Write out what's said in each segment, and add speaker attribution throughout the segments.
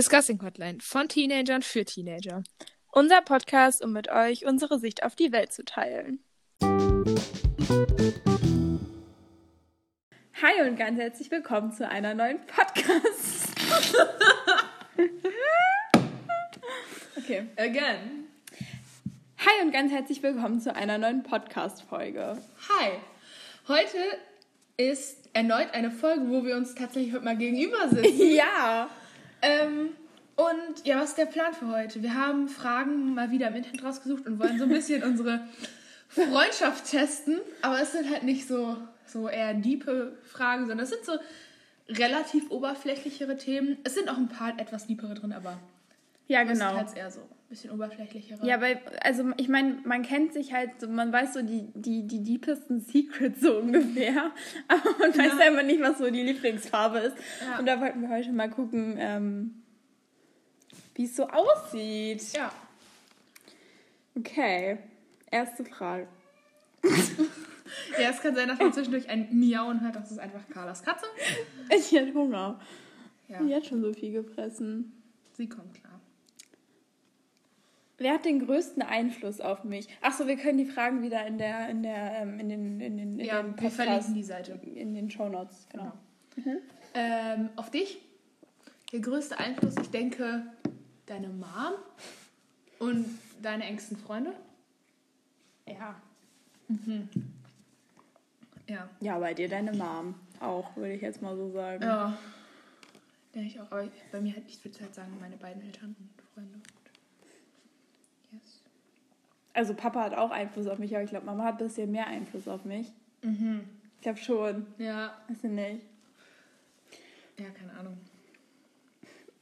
Speaker 1: Discussing Hotline von Teenagern für Teenager.
Speaker 2: Unser Podcast, um mit euch unsere Sicht auf die Welt zu teilen. Hi und ganz herzlich willkommen zu einer neuen Podcast. okay.
Speaker 1: Again.
Speaker 2: Hi und ganz herzlich willkommen zu einer neuen Podcast-Folge.
Speaker 1: Hi. Heute ist erneut eine Folge, wo wir uns tatsächlich heute mal gegenüber sitzen.
Speaker 2: Ja.
Speaker 1: Ähm, und ja, was ist der Plan für heute? Wir haben Fragen mal wieder im Internet rausgesucht und wollen so ein bisschen unsere Freundschaft testen. Aber es sind halt nicht so, so eher diepe Fragen, sondern es sind so relativ oberflächlichere Themen. Es sind auch ein paar etwas diepere drin, aber
Speaker 2: Ja,
Speaker 1: es ist
Speaker 2: genau.
Speaker 1: halt eher so ein bisschen oberflächlichere.
Speaker 2: Ja, weil, also ich meine, man kennt sich halt, so, man weiß so die, die, die deepesten Secrets so ungefähr, aber man weiß
Speaker 1: Ja.
Speaker 2: einfach nicht, was so die Lieblingsfarbe ist.
Speaker 1: Ja.
Speaker 2: Und da wollten wir heute mal gucken, ähm, wie es so aussieht.
Speaker 1: ja.
Speaker 2: Okay, erste Frage.
Speaker 1: Ja, es kann sein, dass man zwischendurch ein Miauen hört. Das ist einfach Carlas Katze.
Speaker 2: Ich hätte Hunger.
Speaker 1: Ja,
Speaker 2: Die hat schon so viel gefressen.
Speaker 1: sie kommt klar.
Speaker 2: Wer hat den größten Einfluss auf mich? Achso, wir können die Fragen wieder in der, in der, ähm, in den, in den, in
Speaker 1: Ja,
Speaker 2: den
Speaker 1: wir verlinken die Seite.
Speaker 2: in den Shownotes, genau.
Speaker 1: Ähm, auf dich? Der größte Einfluss, ich denke, deine Mom und deine engsten Freunde.
Speaker 2: Ja.
Speaker 1: Ja.
Speaker 2: Ja, bei dir deine Mom auch, würde ich jetzt mal so sagen.
Speaker 1: Ja. Denke ich auch. Aber bei mir halt, ich würde halt sagen, meine beiden Eltern und Freunde. Yes.
Speaker 2: Also Papa hat auch Einfluss auf mich, aber ich glaube, Mama hat ein bisschen mehr Einfluss auf mich.
Speaker 1: Mhm.
Speaker 2: Ich glaube schon.
Speaker 1: Ja.
Speaker 2: Weiß ich nicht.
Speaker 1: Ja, keine Ahnung.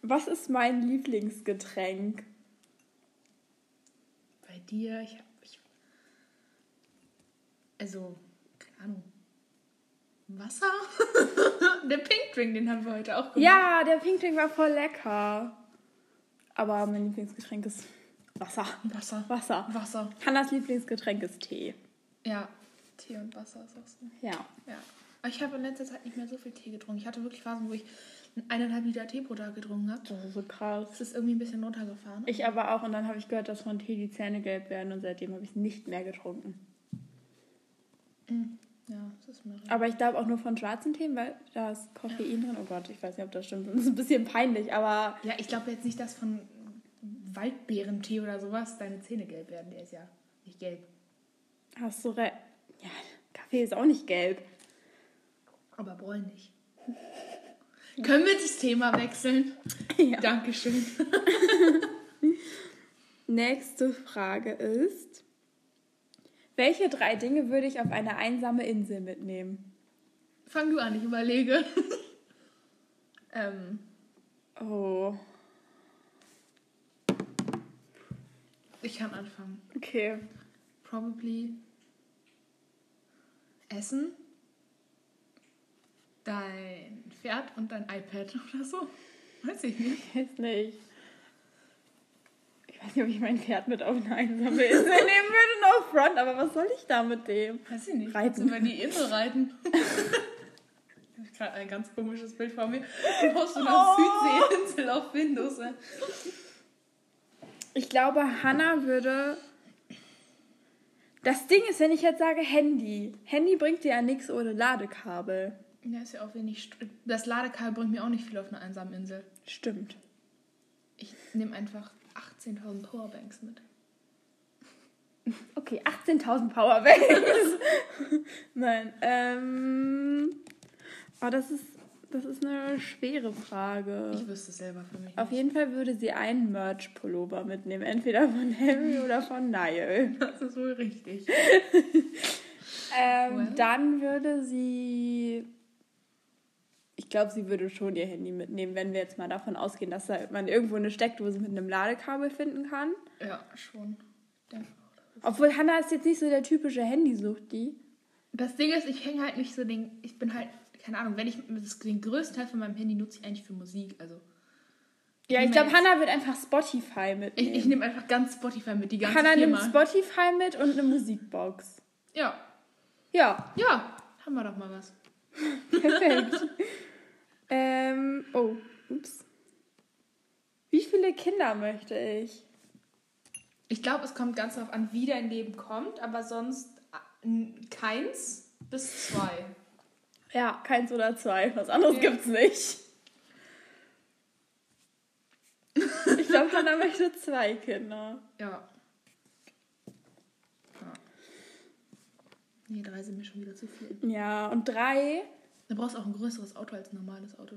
Speaker 2: Was ist mein Lieblingsgetränk?
Speaker 1: Bei dir, ich hab. Ich, also, keine Ahnung. Wasser? Der Pink Drink, den haben wir heute auch gemacht.
Speaker 2: Ja, der Pink Drink war voll lecker. Aber mein Lieblingsgetränk ist Wasser.
Speaker 1: Wasser.
Speaker 2: Wasser.
Speaker 1: Wasser.
Speaker 2: Hannas Lieblingsgetränk ist Tee.
Speaker 1: Ja. Tee und Wasser ist auch so.
Speaker 2: Ja.
Speaker 1: Ja. Aber ich habe in letzter Zeit nicht mehr so viel Tee getrunken. Ich hatte wirklich Phasen, wo ich eineinhalb Liter Tee pro Tag getrunken habe.
Speaker 2: Das ist so krass.
Speaker 1: Das ist irgendwie ein bisschen runtergefahren.
Speaker 2: Ich aber auch und dann habe ich gehört, dass von Tee die Zähne gelb werden und seitdem habe ich es nicht mehr getrunken.
Speaker 1: Ja, das ist mir.
Speaker 2: Aber ich glaube auch nur von schwarzen Tee, weil da ist Koffein drin. Oh Gott, ich weiß nicht, ob das stimmt. Das ist ein bisschen peinlich, aber
Speaker 1: Ja, ich glaube jetzt nicht, dass von Waldbeerentee oder sowas deine Zähne gelb werden. Der ist ja nicht gelb.
Speaker 2: hast du recht. Ja, Kaffee ist auch nicht gelb.
Speaker 1: Aber bräunlich. Können wir das Thema wechseln?
Speaker 2: Ja.
Speaker 1: Dankeschön.
Speaker 2: Nächste Frage ist: Welche drei Dinge würde ich auf eine einsame Insel mitnehmen?
Speaker 1: Fang du an, ich überlege. ähm,
Speaker 2: Oh,
Speaker 1: ich kann anfangen.
Speaker 2: okay.
Speaker 1: Probably Essen, dein Pferd und dein iPad oder so. Weiß ich nicht.
Speaker 2: Ich weiß nicht. Ich weiß nicht, ob ich mein Pferd mit auf eine einsame Insel nehmen würde, no front, aber was soll ich da mit dem?
Speaker 1: Weiß ich nicht.
Speaker 2: Reiten.
Speaker 1: Über die Insel reiten? ich gerade ein ganz komisches Bild vor mir. Du auf so einer
Speaker 2: Oh.
Speaker 1: Südseeinsel auf Windows.
Speaker 2: Ich glaube, Hannah würde. Das Ding ist, wenn ich jetzt sage Handy. Handy bringt dir ja nichts ohne Ladekabel.
Speaker 1: Ja, ist ja auch wenig. St das Ladekabel bringt mir auch nicht viel auf einer einsamen Insel.
Speaker 2: Stimmt.
Speaker 1: Ich nehme einfach 18.000 Powerbanks mit.
Speaker 2: Okay, 18.000 Powerbanks. Nein, ähm. Oh, das ist, das ist eine schwere Frage.
Speaker 1: Ich wüsste es selber für mich.
Speaker 2: Auf
Speaker 1: nicht.
Speaker 2: jeden Fall würde sie einen Merch-Pullover mitnehmen. Entweder von Harry oder von Niall.
Speaker 1: Das ist wohl richtig.
Speaker 2: Ähm,
Speaker 1: Well.
Speaker 2: Dann würde sie. Ich glaube, sie würde schon ihr Handy mitnehmen, wenn wir jetzt mal davon ausgehen, dass da man irgendwo eine Steckdose mit einem Ladekabel finden kann.
Speaker 1: Ja, schon.
Speaker 2: Obwohl Hannah ist jetzt nicht so der typische Handysucht, die.
Speaker 1: Das Ding ist, ich hänge halt nicht so den. Ich bin halt, keine Ahnung, wenn ich den größten Teil von meinem Handy nutze ich eigentlich für Musik. Also
Speaker 2: Ja, ich glaube, Hannah wird einfach Spotify
Speaker 1: ich,
Speaker 2: mitnehmen.
Speaker 1: ich nehme einfach ganz Spotify mit, die ganze
Speaker 2: Hannah nimmt
Speaker 1: Firma.
Speaker 2: Spotify mit und eine Musikbox.
Speaker 1: Ja,
Speaker 2: Ja,
Speaker 1: ja, haben wir doch mal was.
Speaker 2: perfekt. Ähm, oh, ups. Wie viele Kinder möchte ich?
Speaker 1: Ich glaube, es kommt ganz darauf an, wie dein Leben kommt, aber sonst äh, keins bis zwei.
Speaker 2: Ja, keins oder zwei. Was anderes
Speaker 1: Ja.
Speaker 2: gibt's nicht. Ich glaube, Hannah möchte zwei Kinder.
Speaker 1: Ja. ja. Nee, drei sind mir schon wieder zu viel.
Speaker 2: Ja, und drei.
Speaker 1: Da brauchst du auch ein größeres Auto als ein normales Auto.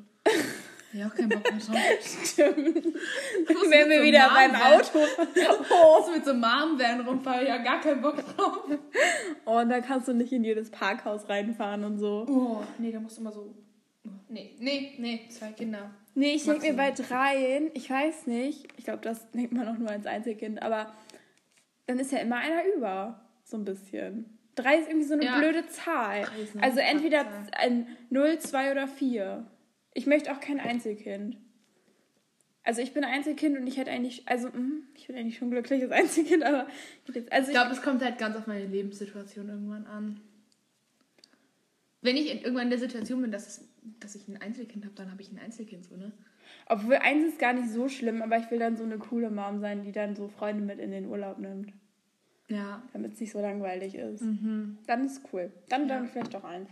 Speaker 1: Ja, auch keinen Bock mehr drauf.
Speaker 2: Stimmt.
Speaker 1: muss
Speaker 2: Wären wir wieder beim Auto.
Speaker 1: Oh, mit so einem Marmvan rumfahren, ja, gar keinen Bock drauf.
Speaker 2: Oh, und da kannst du nicht in jedes Parkhaus reinfahren und so.
Speaker 1: Oh, nee, da musst du immer so. Nee, nee, nee, zwei Kinder.
Speaker 2: Nee, ich denke mir bei dreien, ich weiß nicht, ich glaube, das denkt man auch nur als Einzelkind, aber dann ist ja immer einer über, so ein bisschen. Drei ist irgendwie so eine
Speaker 1: Ja.
Speaker 2: blöde Zahl. Also entweder ein 0, 2 oder 4. Ich möchte auch kein Einzelkind. Also ich bin Einzelkind und ich hätte eigentlich, also mm, ich bin eigentlich schon glücklich als Einzelkind, aber jetzt, also
Speaker 1: Ich glaube, es kommt halt ganz auf meine Lebenssituation irgendwann an. Wenn ich irgendwann in der Situation bin, dass, es, dass ich ein Einzelkind habe, dann habe ich ein Einzelkind so, ne?
Speaker 2: obwohl eins ist gar nicht so schlimm, aber ich will dann so eine coole Mom sein, die dann so Freunde mit in den Urlaub nimmt,
Speaker 1: Ja.
Speaker 2: damit es nicht so langweilig ist.
Speaker 1: Mhm.
Speaker 2: Dann ist cool. Dann
Speaker 1: Ja.
Speaker 2: dann vielleicht auch eins.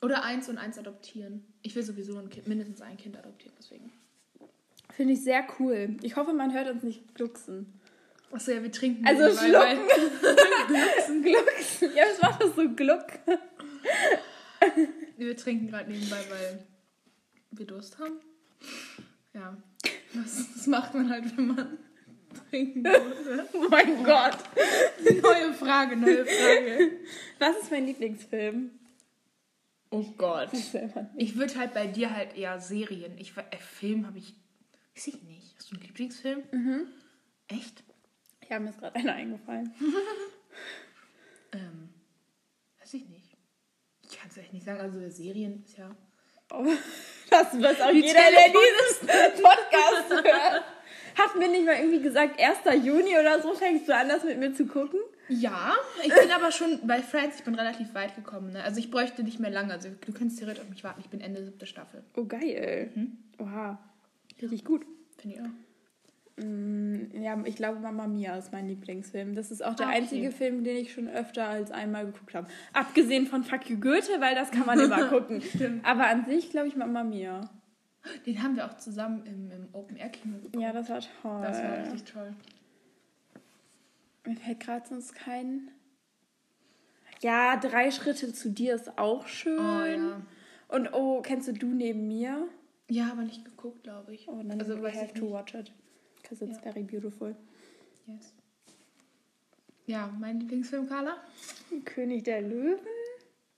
Speaker 1: Oder eins und eins adoptieren. Ich will sowieso ein kind, mindestens ein Kind adoptieren, deswegen.
Speaker 2: Finde ich sehr cool. Ich hoffe, man hört uns nicht glucksen.
Speaker 1: Achso, ja, wir trinken.
Speaker 2: Also
Speaker 1: nebenbei,
Speaker 2: schlucken. glucksen, glucksen. Ja, was macht das so gluck?
Speaker 1: Weil, wir trinken gerade nebenbei, weil wir Durst haben. Ja. Das, das macht man halt, wenn man trinken will.
Speaker 2: Oh mein Gott.
Speaker 1: Neue Frage, neue Frage.
Speaker 2: Was ist mein Lieblingsfilm?
Speaker 1: Oh Gott.
Speaker 2: Ich
Speaker 1: würde halt bei dir halt eher Serien. Ich, äh, Film habe ich. Weiß ich nicht. Hast du einen Lieblingsfilm?
Speaker 2: Mhm.
Speaker 1: Echt?
Speaker 2: Ja, mir ist gerade einer eingefallen.
Speaker 1: Ähm, weiß ich nicht. Ich kann es echt nicht sagen. Also Serien ist ja.
Speaker 2: Oh, das weiß auch
Speaker 1: Die
Speaker 2: jeder, der
Speaker 1: Telefon-
Speaker 2: dieses Podcast hört. Hat mir nicht mal irgendwie gesagt, 1. Juni oder so fängst du an, das mit mir zu gucken?
Speaker 1: Ja, ich bin aber schon bei Friends, ich bin relativ weit gekommen. Ne? Also ich bräuchte nicht mehr lange. Also du könntest theoretisch auf mich warten. Ich bin Ende siebte Staffel.
Speaker 2: Oh, geil. Oha. Richtig gut.
Speaker 1: Finde ich auch.
Speaker 2: Mm, Ja, ich glaube, Mama Mia ist mein Lieblingsfilm. Das ist auch der
Speaker 1: Ah, okay.
Speaker 2: einzige Film, den ich schon öfter als einmal geguckt habe. Abgesehen von Fuck You Goethe, weil das kann man immer gucken.
Speaker 1: Stimmt.
Speaker 2: Aber an sich glaube ich Mama Mia.
Speaker 1: Den haben wir auch zusammen im, im Open-Air-Kino geguckt.
Speaker 2: Ja, das war toll.
Speaker 1: Das war richtig toll.
Speaker 2: Mir fällt gerade sonst kein. Ja, drei Schritte zu dir ist auch schön.
Speaker 1: Oh ja.
Speaker 2: Und oh, kennst du du neben mir?
Speaker 1: Ja, aber nicht geguckt, glaube ich.
Speaker 2: Oh, dann
Speaker 1: Also, weiß
Speaker 2: have to watch it. Because it's
Speaker 1: Ja.
Speaker 2: very beautiful.
Speaker 1: Yes. Ja, mein Lieblingsfilm, Carla?
Speaker 2: König der Löwen?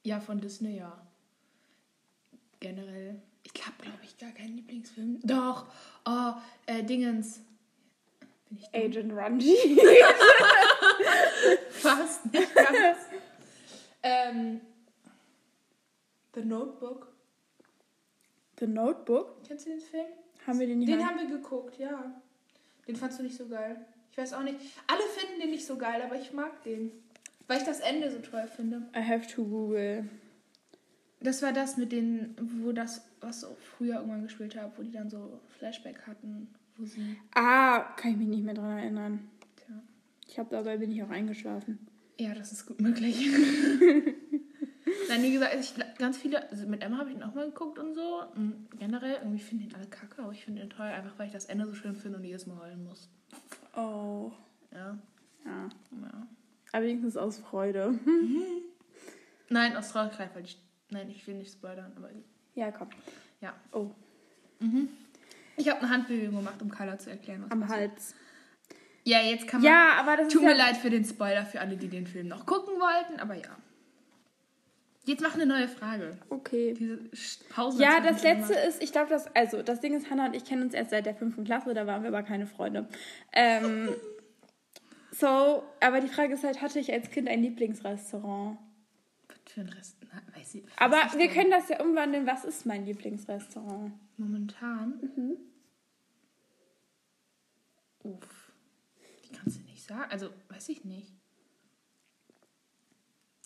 Speaker 1: Ja, von Disney, ja. Generell. Ich habe, glaube ich, gar keinen Lieblingsfilm. Doch. Oh, äh, Dingens. Bin ich dumm?
Speaker 2: Agent Runji.
Speaker 1: Fast nicht ganz. ähm, The Notebook.
Speaker 2: The Notebook?
Speaker 1: Kennst du den Film?
Speaker 2: Haben wir den nicht
Speaker 1: Den haben wir geguckt, ja. Den fandst du nicht so geil. Ich weiß auch nicht. Alle finden den nicht so geil, aber ich mag den. Weil ich das Ende so toll finde.
Speaker 2: I have to Google.
Speaker 1: Das war das mit den, wo das, was auch früher irgendwann gespielt habe, wo die dann so Flashback hatten, wo sie.
Speaker 2: Ah, kann ich mich nicht mehr dran erinnern.
Speaker 1: Tja.
Speaker 2: Ich habe dabei bin ich auch eingeschlafen.
Speaker 1: Ja, das ist gut möglich. Nein, wie gesagt, ich, ganz viele, also mit Emma habe ich ihn auch mal geguckt und so. Und generell, irgendwie finde ich ihn alle kacke, aber ich finde ihn toll, einfach weil ich das Ende so schön finde und jedes Mal heulen muss.
Speaker 2: Oh.
Speaker 1: Ja.
Speaker 2: Ja.
Speaker 1: ja.
Speaker 2: Aber wenigstens aus Freude.
Speaker 1: Nein, aus Traurigkeit, weil ich. Nein, ich will nicht spoilern, aber
Speaker 2: Ja, komm.
Speaker 1: ja.
Speaker 2: Oh,
Speaker 1: Ich habe eine Handbewegung gemacht, um Carla zu erklären, was
Speaker 2: am
Speaker 1: passiert.
Speaker 2: Hals.
Speaker 1: Ja, jetzt kann man.
Speaker 2: Ja, aber das
Speaker 1: Tut mir
Speaker 2: ja...
Speaker 1: leid für den Spoiler für alle, die den Film noch gucken wollten, aber ja. Jetzt mach eine neue Frage.
Speaker 2: Okay.
Speaker 1: Diese Pause.
Speaker 2: Ja, das letzte
Speaker 1: immer.
Speaker 2: ist, ich glaube, das, also das Ding ist, Hannah und ich kennen uns erst seit der fünften Klasse, da waren wir aber keine Freunde. Ähm, so, aber die Frage ist halt, hatte ich als Kind ein Lieblingsrestaurant?
Speaker 1: Was für ein Rest? Na, weiß ich,
Speaker 2: Aber
Speaker 1: weiß ich
Speaker 2: wir können das ja umwandeln, was ist mein Lieblingsrestaurant?
Speaker 1: Momentan.
Speaker 2: Mhm.
Speaker 1: Uff. Die kannst du nicht sagen. Also, weiß ich nicht.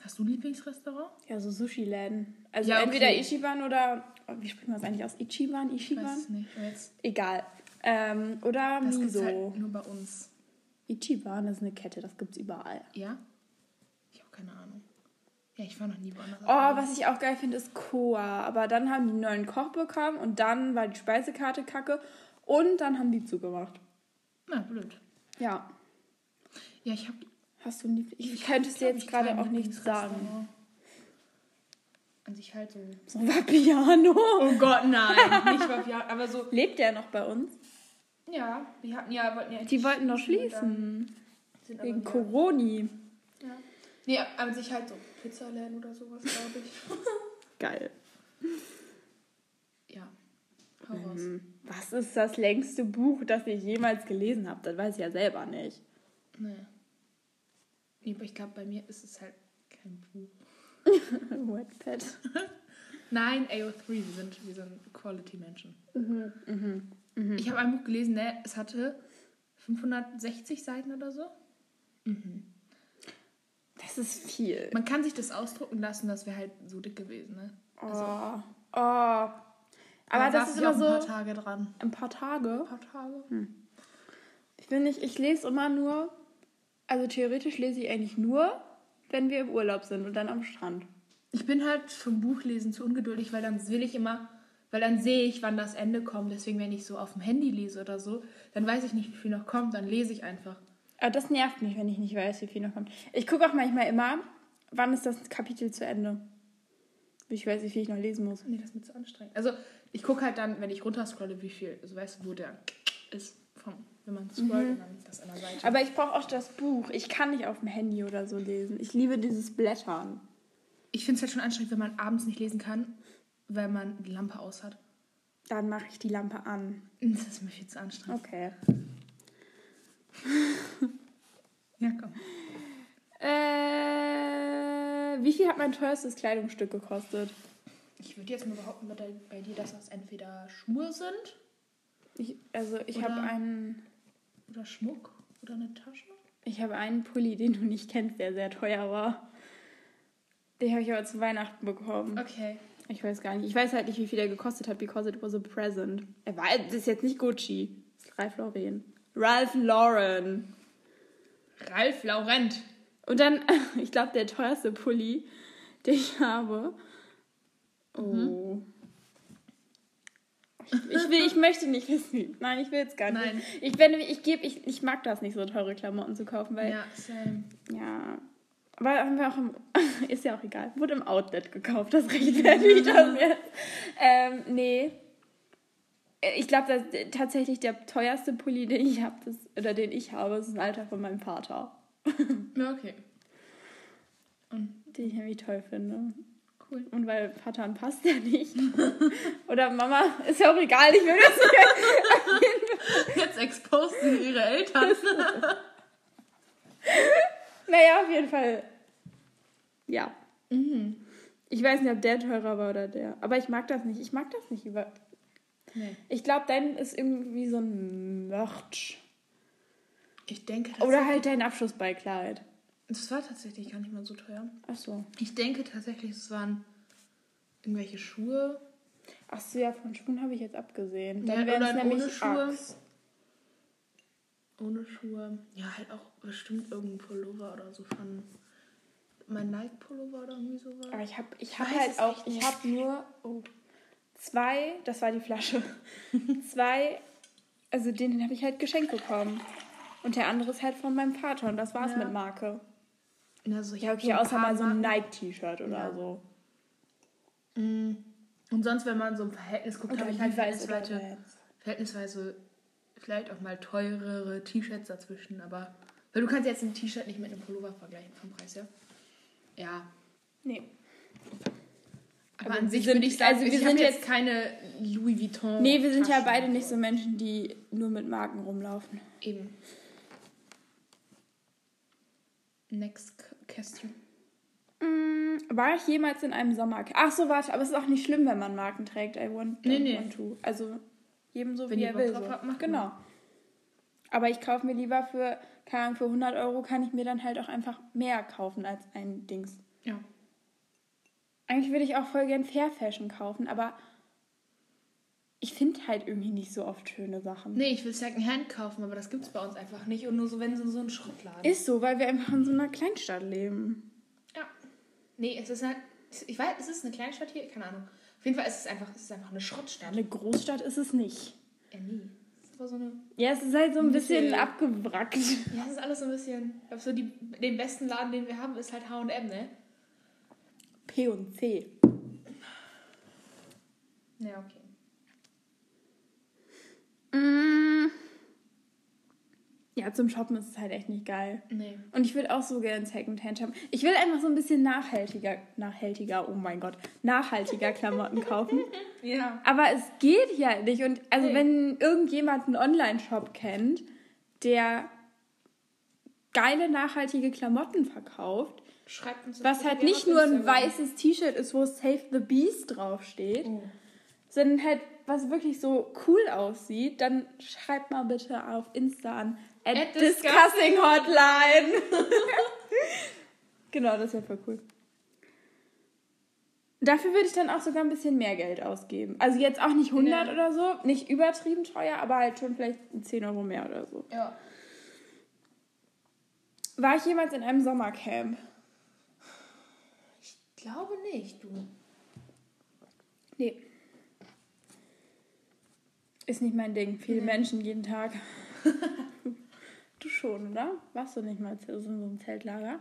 Speaker 1: Hast du ein Lieblingsrestaurant?
Speaker 2: Ja, so Sushi-Läden. Also
Speaker 1: Ja, okay.
Speaker 2: entweder Ichiban oder, oh, wie spricht man das eigentlich aus? Ichiban,
Speaker 1: Ich weiß
Speaker 2: Ichiban?
Speaker 1: es nicht. Jetzt,
Speaker 2: Egal. Ähm, oder
Speaker 1: Das
Speaker 2: Miso.
Speaker 1: halt nur bei uns.
Speaker 2: Ichiban ist eine Kette, das gibt's überall.
Speaker 1: Ja? Ich habe keine Ahnung. Ja, ich war noch nie woanders.
Speaker 2: Oh, was ich auch geil finde, ist Koa. Aber dann haben die einen neuen Koch bekommen und dann war die Speisekarte kacke und dann haben die zugemacht.
Speaker 1: Na, blöd.
Speaker 2: Ja.
Speaker 1: Ja, ich habe.
Speaker 2: Hast du ein Liebling? Ich könnte es dir jetzt gerade auch nicht sagen.
Speaker 1: An sich halt so.
Speaker 2: So Vapiano.
Speaker 1: Oh Gott, nein. nicht Vapiano, aber so.
Speaker 2: Lebt der noch bei uns?
Speaker 1: Ja, die hatten ja, wollten ja
Speaker 2: Die wollten noch
Speaker 1: schließen.
Speaker 2: Wegen Coroni.
Speaker 1: Ja. Nee, an sich halt so Pizzaläden oder sowas, glaube ich.
Speaker 2: Geil.
Speaker 1: ja. Hau raus.
Speaker 2: Hm. Was ist das längste Buch, das ich jemals gelesen habe? Das weiß ich ja selber nicht.
Speaker 1: Nee. Nee, aber ich glaube, bei mir ist es halt kein Buch.
Speaker 2: Wattpad.
Speaker 1: Nein, AO3, wir sind, wir sind Quality-Menschen. Ich habe ein Buch gelesen, ne, es hatte 560 Seiten oder so.
Speaker 2: Das ist viel.
Speaker 1: Man kann sich das ausdrucken lassen, das wäre halt so dick gewesen, ne?
Speaker 2: Oh. oh. Aber
Speaker 1: Da
Speaker 2: das ist immer so
Speaker 1: ein paar Tage dran.
Speaker 2: ein paar Tage.
Speaker 1: Ein paar Tage?
Speaker 2: Ich finde, ich, ich lese immer nur, also theoretisch lese ich eigentlich nur, wenn wir im Urlaub sind und dann am Strand.
Speaker 1: Ich bin halt vom Buchlesen zu ungeduldig, weil dann will ich immer, weil dann sehe ich, wann das Ende kommt. Deswegen, wenn ich so auf dem Handy lese oder so, dann weiß ich nicht, wie viel noch kommt, dann lese ich einfach.
Speaker 2: Aber das nervt mich, wenn ich nicht weiß, wie viel noch kommt. Ich gucke auch manchmal immer, wann ist das Kapitel zu Ende. Ich weiß, wie viel ich noch lesen muss.
Speaker 1: Nee, das ist mir zu anstrengend. Also, ich gucke halt dann, wenn ich runterscrolle, wie viel, also weißt du, wo der ist, vom, wenn man scrollt und dann das an der Seite.
Speaker 2: Aber ich brauche auch das Buch. Ich kann nicht auf dem Handy oder so lesen. Ich liebe dieses Blättern.
Speaker 1: ich finde es halt schon anstrengend, wenn man abends nicht lesen kann, weil man die Lampe aus hat.
Speaker 2: Dann mache ich die Lampe an.
Speaker 1: Das ist mir viel zu anstrengend.
Speaker 2: Okay.
Speaker 1: Ja, komm.
Speaker 2: Äh, wie viel hat mein teuerstes Kleidungsstück gekostet?
Speaker 1: Ich würde jetzt mal behaupten bei dir, dass das entweder Schuhe sind
Speaker 2: Ich, also ich habe einen,
Speaker 1: oder Schmuck oder eine Tasche.
Speaker 2: ich habe einen Pulli, den du nicht kennst, der sehr teuer war. Den habe ich aber zu Weihnachten bekommen.
Speaker 1: Okay.
Speaker 2: Ich weiß gar nicht. Ich weiß halt nicht, wie viel der gekostet hat, because it was a present. Er war, das ist jetzt nicht Gucci. Das ist Ralph Lauren. Ralph Lauren.
Speaker 1: Ralf Laurent.
Speaker 2: Und dann, ich glaube, der teuerste Pulli, den ich habe. Oh. Ich, ich, will, ich möchte nicht wissen. Nein, ich will es gar nicht.
Speaker 1: Nein.
Speaker 2: Ich, nämlich- ich, geb, ich, ich mag das nicht, so teure Klamotten zu kaufen, weil.
Speaker 1: Ja, same.
Speaker 2: Ja. Aber haben wir auch im, ist ja auch egal. Wurde im Outlet gekauft, das rechtfertigt das jetzt. Ähm, nee. Ich glaube, dass tatsächlich der teuerste Pulli, den ich habe, oder den ich habe, ist ein Alter von meinem Vater.
Speaker 1: Ja, okay.
Speaker 2: Den ich irgendwie toll finde.
Speaker 1: Cool.
Speaker 2: Und weil Vater passt ja nicht. oder Mama, ist ja auch egal, ich will das nicht.
Speaker 1: Jetzt exposed sie ihre Eltern.
Speaker 2: Naja, auf jeden Fall. Ja.
Speaker 1: mhm.
Speaker 2: Ich weiß nicht, ob der teurer war oder der. Aber ich mag das nicht. Ich mag das nicht über.
Speaker 1: Nee.
Speaker 2: Ich glaube, dein ist irgendwie so ein Merch.
Speaker 1: Ich denke, das,
Speaker 2: Oder halt dein Abschlussbeikleid.
Speaker 1: Das war tatsächlich gar nicht mal so teuer.
Speaker 2: Ach so.
Speaker 1: Ich denke tatsächlich, es waren irgendwelche Schuhe.
Speaker 2: Ach so, ja, von Schuhen habe ich jetzt abgesehen.
Speaker 1: Ja,
Speaker 2: Dann wären es nämlich
Speaker 1: ohne Schuhe.
Speaker 2: Axe.
Speaker 1: Ohne Schuhe. Ja, halt auch bestimmt irgendein Pullover oder so von. Mein Nike-Pullover oder irgendwie sowas.
Speaker 2: Aber ich habe ich hab halt auch, ich habe nur oh, zwei, das war die Flasche, zwei, also den, den habe ich halt geschenkt bekommen. Und der andere ist halt von meinem Vater und das war's
Speaker 1: Ja.
Speaker 2: mit Marke.
Speaker 1: Also, ich
Speaker 2: Ja, okay,
Speaker 1: so ein
Speaker 2: außer mal so ein. Nike-T-Shirt oder
Speaker 1: Ja.
Speaker 2: so.
Speaker 1: Mm. Und sonst, wenn man so im Verhältnis guckt, habe ich halt verhältnisweise, verhältnisweise vielleicht auch mal teurere T-Shirts dazwischen, aber weil du kannst jetzt ein T-Shirt nicht mit einem Pullover vergleichen vom Preis her. Ja,
Speaker 2: Nee.
Speaker 1: aber
Speaker 2: Aber
Speaker 1: an sich
Speaker 2: sind-
Speaker 1: würde ich sagen,
Speaker 2: also wir sind
Speaker 1: jetzt
Speaker 2: jetzt-
Speaker 1: keine Louis Vuitton.
Speaker 2: Nee, wir sind ja
Speaker 1: Taschen.
Speaker 2: beide nicht so Menschen, die nur mit Marken rumlaufen.
Speaker 1: Eben. Next Question.
Speaker 2: Mm, war ich jemals in einem Sommer? Ach so, warte, aber es ist auch nicht schlimm, wenn man Marken trägt. I want,
Speaker 1: Nee, nee.
Speaker 2: want to. Also jedem so,
Speaker 1: Wenn
Speaker 2: wie er will.
Speaker 1: drauf
Speaker 2: So.
Speaker 1: habt, macht
Speaker 2: genau. Aber ich kaufe mir lieber für, keine Ahnung, für 100 Euro kann ich mir dann halt auch einfach mehr kaufen als ein Dings.
Speaker 1: Ja.
Speaker 2: Eigentlich würde ich auch voll gern Fair Fashion kaufen, aber ich finde halt irgendwie nicht so oft schöne Sachen.
Speaker 1: Nee, ich will Secondhand kaufen, aber das gibt's bei uns einfach nicht. Und nur so, wenn so, so ein Schrottladen.
Speaker 2: Ist so, weil wir einfach in so einer Kleinstadt leben.
Speaker 1: Ja. Nee, es ist halt. Ich weiß, es ist eine Kleinstadt hier, keine Ahnung. Auf jeden Fall ist es einfach, es ist einfach eine Schrottstadt.
Speaker 2: Eine Großstadt ist es nicht.
Speaker 1: Ja, nie. Es ist so eine.
Speaker 2: Ja, es ist halt so ein bisschen,
Speaker 1: bisschen-
Speaker 2: abgewrackt.
Speaker 1: Ja, es ist alles so ein bisschen. Ich glaube, so die, den besten Laden, den wir haben, ist halt HM, ne?
Speaker 2: P und C.
Speaker 1: Ja, okay.
Speaker 2: Mm. Ja, zum Shoppen ist es halt echt nicht geil.
Speaker 1: Nee.
Speaker 2: Und ich würde auch so gerne Secondhand shoppen. Ich will einfach so ein bisschen nachhaltiger, nachhaltiger, oh mein Gott, nachhaltiger Klamotten kaufen.
Speaker 1: Ja.
Speaker 2: Aber es geht ja nicht. Und also
Speaker 1: Nee.
Speaker 2: wenn irgendjemand einen Online-Shop kennt, der geile, nachhaltige Klamotten verkauft,
Speaker 1: Schreibt uns
Speaker 2: was halt nicht nur ein weißes T-Shirt ist, wo Save the Beast draufsteht,
Speaker 1: Oh.
Speaker 2: sondern halt was wirklich so cool aussieht, dann schreibt mal bitte auf Insta an at,
Speaker 1: At
Speaker 2: discussing hotline. genau, das wäre voll cool. Dafür würde ich dann auch sogar ein bisschen mehr Geld ausgeben. Also jetzt auch nicht 100
Speaker 1: Ja.
Speaker 2: oder so, nicht übertrieben teuer, aber halt schon vielleicht 10 Euro mehr oder so.
Speaker 1: Ja.
Speaker 2: War ich jemals in einem Sommercamp?
Speaker 1: Ich glaube nicht, du.
Speaker 2: Nee. Ist nicht mein Ding. Viele Menschen jeden Tag. du schon, oder? Warst du nicht mal in so einem Zeltlager?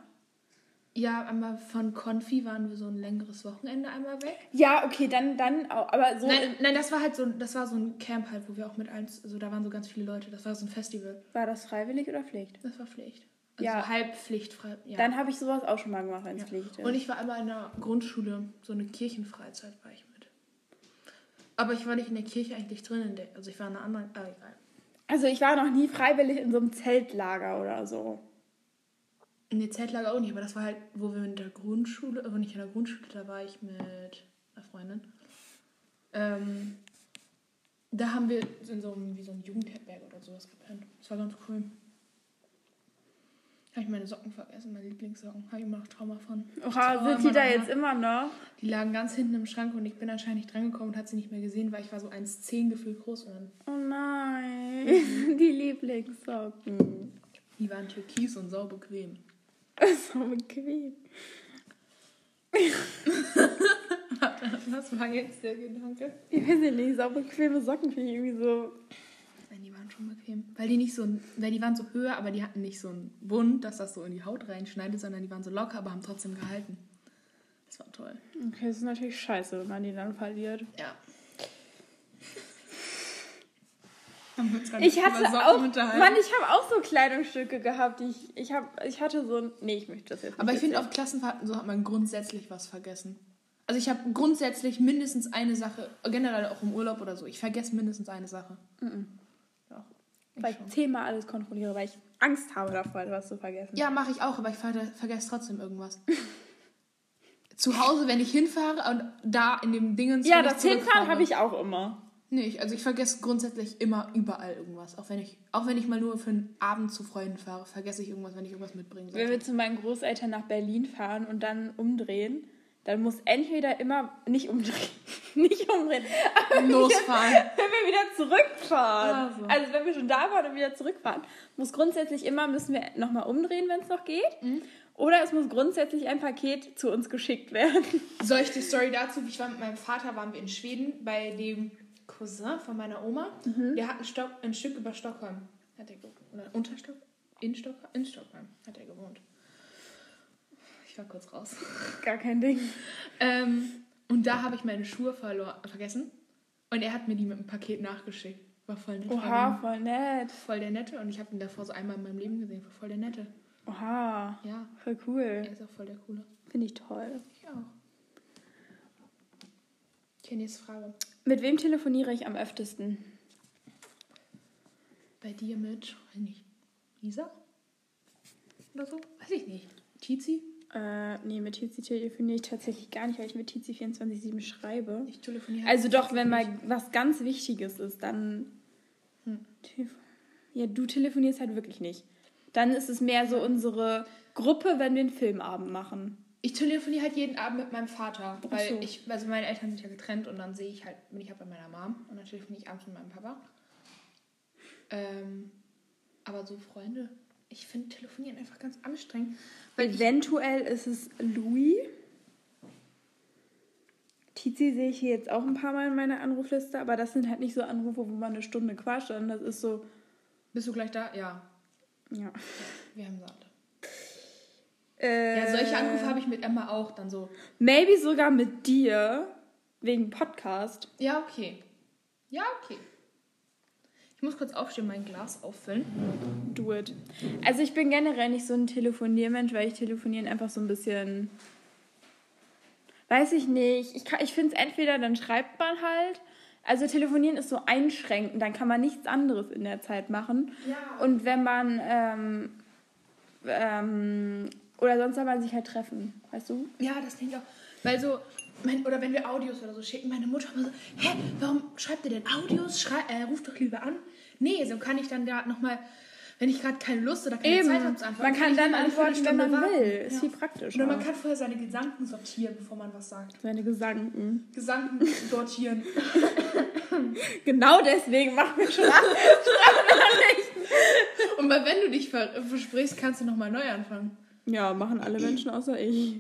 Speaker 1: Ja, einmal von Konfi waren wir so ein längeres Wochenende einmal weg.
Speaker 2: Ja, okay, dann, dann auch. Aber so
Speaker 1: Nein, nein, das war halt so, das war so ein Camp halt, wo wir auch mit eins, also da waren so ganz viele Leute. Das war so ein Festival.
Speaker 2: war das freiwillig oder Pflicht?
Speaker 1: Das war Pflicht. Also
Speaker 2: Ja.
Speaker 1: halb pflichtfrei. Ja.
Speaker 2: Dann habe ich sowas auch schon mal gemacht, wenn es
Speaker 1: ja.
Speaker 2: Pflicht ist.
Speaker 1: Und ich war einmal in der Grundschule, so eine Kirchenfreizeit war ich mit. Aber ich war nicht in der Kirche eigentlich drin, in der, also ich war in einer anderen, ah, egal.
Speaker 2: also ich war noch nie freiwillig in so einem Zeltlager oder so.
Speaker 1: Nee, Zeltlager auch nicht, aber das war halt, wo wir in der Grundschule, aber nicht in der Grundschule, da war ich mit einer Freundin. Ähm, da haben wir in so einem, wie so einem Jugendherberg oder sowas gepennt. Das war ganz cool. Habe ich meine Socken vergessen, meine Lieblingssocken. Habe ich immer noch Trauma von.
Speaker 2: Oha,
Speaker 1: trauere
Speaker 2: sind die da jetzt immer noch?
Speaker 1: Die lagen ganz hinten im Schrank und ich bin anscheinend nicht drangekommen und hat sie nicht mehr gesehen, weil ich war so 1,10 gefühlt groß und
Speaker 2: Oh nein, die Lieblingssocken.
Speaker 1: die waren türkis und sau bequem.
Speaker 2: So bequem.
Speaker 1: Was war jetzt der Gedanke?
Speaker 2: Ich weiß nicht, so bequeme Socken finde ich irgendwie so.
Speaker 1: Nein, die waren schon bequem. Weil die nicht so, weil die waren so höher, aber die hatten nicht so einen Bund, dass das so in die Haut reinschneidet, sondern die waren so locker, aber haben trotzdem gehalten. Das war toll.
Speaker 2: Okay, das ist natürlich scheiße, wenn man die dann verliert.
Speaker 1: Ja. Gar
Speaker 2: Ich hatte auch,
Speaker 1: unterhalten.
Speaker 2: Mann, ich habe auch so Kleidungsstücke gehabt. die Ich, ich, hab, ich hatte so ein. Nee, ich möchte das jetzt nicht.
Speaker 1: aber ich finde, auf Klassenfahrten so hat man grundsätzlich was vergessen. Also ich habe grundsätzlich mindestens eine Sache, generell auch im Urlaub oder so, ich vergesse mindestens eine Sache. Ja, ich
Speaker 2: Weil ich
Speaker 1: schon.
Speaker 2: zehnmal alles kontrolliere, weil ich Angst habe davor, etwas zu vergessen.
Speaker 1: Ja, mache ich auch, aber ich ver vergesse trotzdem irgendwas. Zu Hause, wenn ich hinfahre und da in dem Dingens.
Speaker 2: Ja,
Speaker 1: ich
Speaker 2: das Hinfahren habe ich auch immer.
Speaker 1: Nee, ich, also ich vergesse grundsätzlich immer überall irgendwas. Auch wenn ich, auch wenn ich mal nur für einen Abend zu Freunden fahre, vergesse ich irgendwas, wenn ich irgendwas mitbringen soll.
Speaker 2: Wenn wir zu meinen Großeltern nach Berlin fahren und dann umdrehen, dann muss entweder immer nicht umdrehen, nicht umdrehen, aber
Speaker 1: Losfahren.
Speaker 2: wenn wir wieder zurückfahren.
Speaker 1: Ah, so.
Speaker 2: Also wenn wir schon da waren und wieder zurückfahren, muss grundsätzlich immer müssen wir nochmal umdrehen, wenn es noch geht.
Speaker 1: Mhm.
Speaker 2: Oder es muss grundsätzlich ein Paket zu uns geschickt werden.
Speaker 1: Soll ich die Story dazu? Ich war mit meinem Vater, waren wir in Schweden bei dem Cousin von meiner Oma.
Speaker 2: Mhm.
Speaker 1: Der hat ein, Stock, ein Stück über Stockholm. Hat er gewohnt. Oder unter? In Stockholm? In Stockholm hat er gewohnt. Ich war kurz raus.
Speaker 2: Gar kein Ding.
Speaker 1: Ähm, und da habe ich meine Schuhe verlor vergessen. Und er hat mir die mit einem Paket nachgeschickt. War voll nett.
Speaker 2: Oha, voll nett.
Speaker 1: voll der Nette. Und ich habe ihn davor so einmal in meinem Leben gesehen. War voll der Nette.
Speaker 2: Oha,
Speaker 1: Ja,
Speaker 2: voll cool.
Speaker 1: er ist auch voll der Coole.
Speaker 2: Finde ich toll.
Speaker 1: Ich auch. Okay, nächste Frage.
Speaker 2: Mit wem telefoniere ich am öftesten?
Speaker 1: Bei dir mit, weiß nicht, Lisa? Oder so? Weiß ich nicht. Tizi?
Speaker 2: Äh, nee, mit Tizi telefoniere ich tatsächlich gar nicht, weil ich mit Tizi 24-7 schreibe.
Speaker 1: Ich telefoniere
Speaker 2: Also
Speaker 1: halt
Speaker 2: doch, wenn mal was ganz Wichtiges ist, dann.
Speaker 1: Hm.
Speaker 2: Ja, du telefonierst halt wirklich nicht. Dann ist es mehr so unsere Gruppe, wenn wir einen Filmabend machen.
Speaker 1: Ich telefoniere halt jeden Abend mit meinem Vater, weil
Speaker 2: so.
Speaker 1: ich, also meine Eltern sind ja getrennt und dann sehe ich halt, bin ich halt bei meiner Mom und dann telefoniere ich abends mit meinem Papa. Ähm, aber so Freunde, ich finde Telefonieren einfach ganz anstrengend.
Speaker 2: Eventuell ist es Louis. Tizi sehe ich hier jetzt auch ein paar Mal in meiner Anrufliste, aber das sind halt nicht so Anrufe, wo man eine Stunde quatscht, sondern das ist so,
Speaker 1: bist du gleich da? Ja,
Speaker 2: ja.
Speaker 1: wir haben sie alle.
Speaker 2: Äh,
Speaker 1: Ja, solche Anrufe habe ich mit Emma auch dann so.
Speaker 2: Maybe sogar mit dir, wegen Podcast.
Speaker 1: Ja, okay. Ja, okay. Ich muss kurz aufstehen, mein Glas auffüllen.
Speaker 2: Do it. Also ich bin generell nicht so ein Telefoniermensch, weil ich telefonieren einfach so ein bisschen. Weiß ich nicht. Ich, kann- ich finde es entweder, dann schreibt man halt. Also telefonieren ist so einschränkend, dann kann man nichts anderes in der Zeit machen.
Speaker 1: Ja.
Speaker 2: Und wenn man. Ähm, ähm, oder sonst soll man sich halt treffen, weißt du?
Speaker 1: Ja, das denke ich auch. Weil so, mein, oder wenn wir Audios oder so schicken, meine Mutter immer so, hä, warum schreibt ihr denn Audios? Schrei, äh, ruft doch lieber an. Nee, so kann ich dann da nochmal, wenn ich gerade keine Lust oder keine
Speaker 2: Eben.
Speaker 1: Zeit habe zu antworten.
Speaker 2: Man kann dann antworten, wenn man
Speaker 1: Viertelstunde
Speaker 2: will. Ist viel praktisch.
Speaker 1: Oder man kann vorher seine Gedanken sortieren, bevor man was sagt.
Speaker 2: Seine Gedanken.
Speaker 1: Gedanken sortieren.
Speaker 2: Genau deswegen machen wir schon
Speaker 1: Und weil wenn du dich ver versprichst, kannst du nochmal neu anfangen.
Speaker 2: Ja, machen alle Menschen außer ich.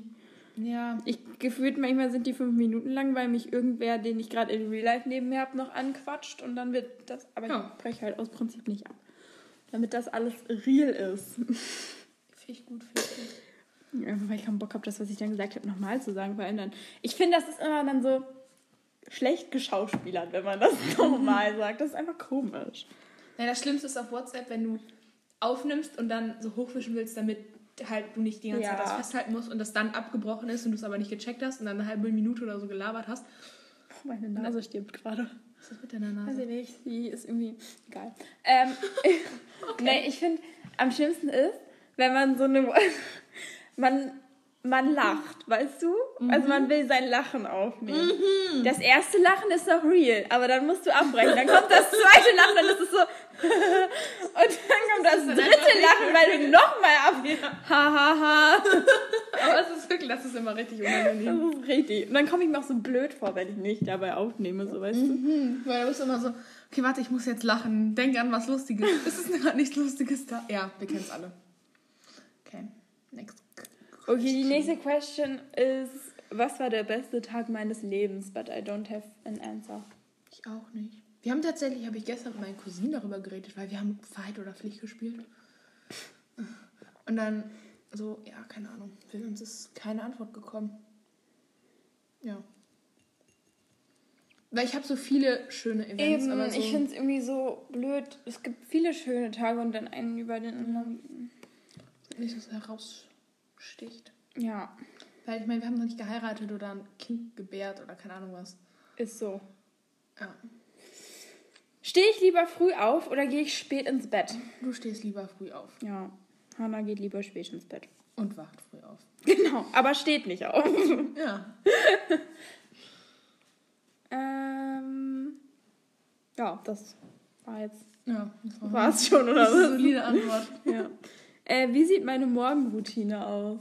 Speaker 1: Ja.
Speaker 2: Ich gefühlt manchmal sind die fünf Minuten lang, weil mich irgendwer, den ich gerade in Real Life neben mir habe, noch anquatscht und dann wird das. Aber
Speaker 1: Ja.
Speaker 2: ich breche halt aus Prinzip nicht ab. Damit das alles real ist.
Speaker 1: Finde ich gut, finde ich gut.
Speaker 2: Einfach weil ich keinen Bock habe, das, was ich dann gesagt habe, nochmal zu sagen. Vor allem dann. Ich finde, das ist immer dann so schlecht geschauspielert, wenn man das nochmal sagt. Das ist einfach komisch.
Speaker 1: Ja, das Schlimmste ist auf WhatsApp, wenn du aufnimmst und dann so hochwischen willst, damit halt du nicht die ganze Zeit
Speaker 2: Ja.
Speaker 1: das festhalten musst und das dann abgebrochen ist und du es aber nicht gecheckt hast und dann eine halbe Minute oder so gelabert hast.
Speaker 2: Oh, meine Nase stirbt gerade.
Speaker 1: Was ist mit deiner
Speaker 2: Weiß
Speaker 1: Nase?
Speaker 2: ich nicht, die ist irgendwie egal. Ähm, Nee, ich finde, am schlimmsten ist, wenn man so eine. man, man lacht, weißt du? Also man will sein Lachen aufnehmen. Das erste Lachen ist noch real, aber dann musst du abbrechen. Dann kommt das zweite Lachen, dann ist es so. Und dann kommt das dritte Lachen, weil du nochmal ab. Ha, ha, ha.
Speaker 1: Aber es ist wirklich, das ist immer richtig unangenehm.
Speaker 2: Das richtig. Und dann komme ich mir auch so blöd vor, wenn ich nicht dabei aufnehme, so weißt du.
Speaker 1: Hm, weil du bist immer so, okay, warte, ich muss jetzt lachen. Denk an was Lustiges. Ist es gerade nichts Lustiges da? Ja, wir kennen es alle. Okay, next.
Speaker 2: Okay, die nächste question ist, was war der beste Tag meines Lebens? But I don't have an answer.
Speaker 1: Ich auch nicht. Wir haben tatsächlich, habe ich gestern mit meinen Cousinen darüber geredet, weil wir haben Fight oder Pflicht gespielt. Und dann so, ja, keine Ahnung. Für uns ist keine Antwort gekommen. Ja. Weil ich habe so viele schöne Events,
Speaker 2: Eben,
Speaker 1: so,
Speaker 2: ich finde es irgendwie so blöd. Es gibt viele schöne Tage und dann einen über den anderen.
Speaker 1: nicht, dass es heraussticht.
Speaker 2: Ja,
Speaker 1: Weil ich meine, wir haben noch nicht geheiratet oder ein Kind gebärt oder keine Ahnung was.
Speaker 2: ist so.
Speaker 1: Ja.
Speaker 2: Stehe ich lieber früh auf oder gehe ich spät ins Bett?
Speaker 1: Du stehst lieber früh auf
Speaker 2: Ja, Hannah geht lieber spät ins Bett.
Speaker 1: und wacht früh auf.
Speaker 2: Genau, aber steht nicht auf.
Speaker 1: Ja.
Speaker 2: ähm, ja, das war jetzt.
Speaker 1: Ja, das war
Speaker 2: War's schon, oder
Speaker 1: Das ist eine solide Antwort.
Speaker 2: Ja. Äh, wie sieht meine Morgenroutine aus?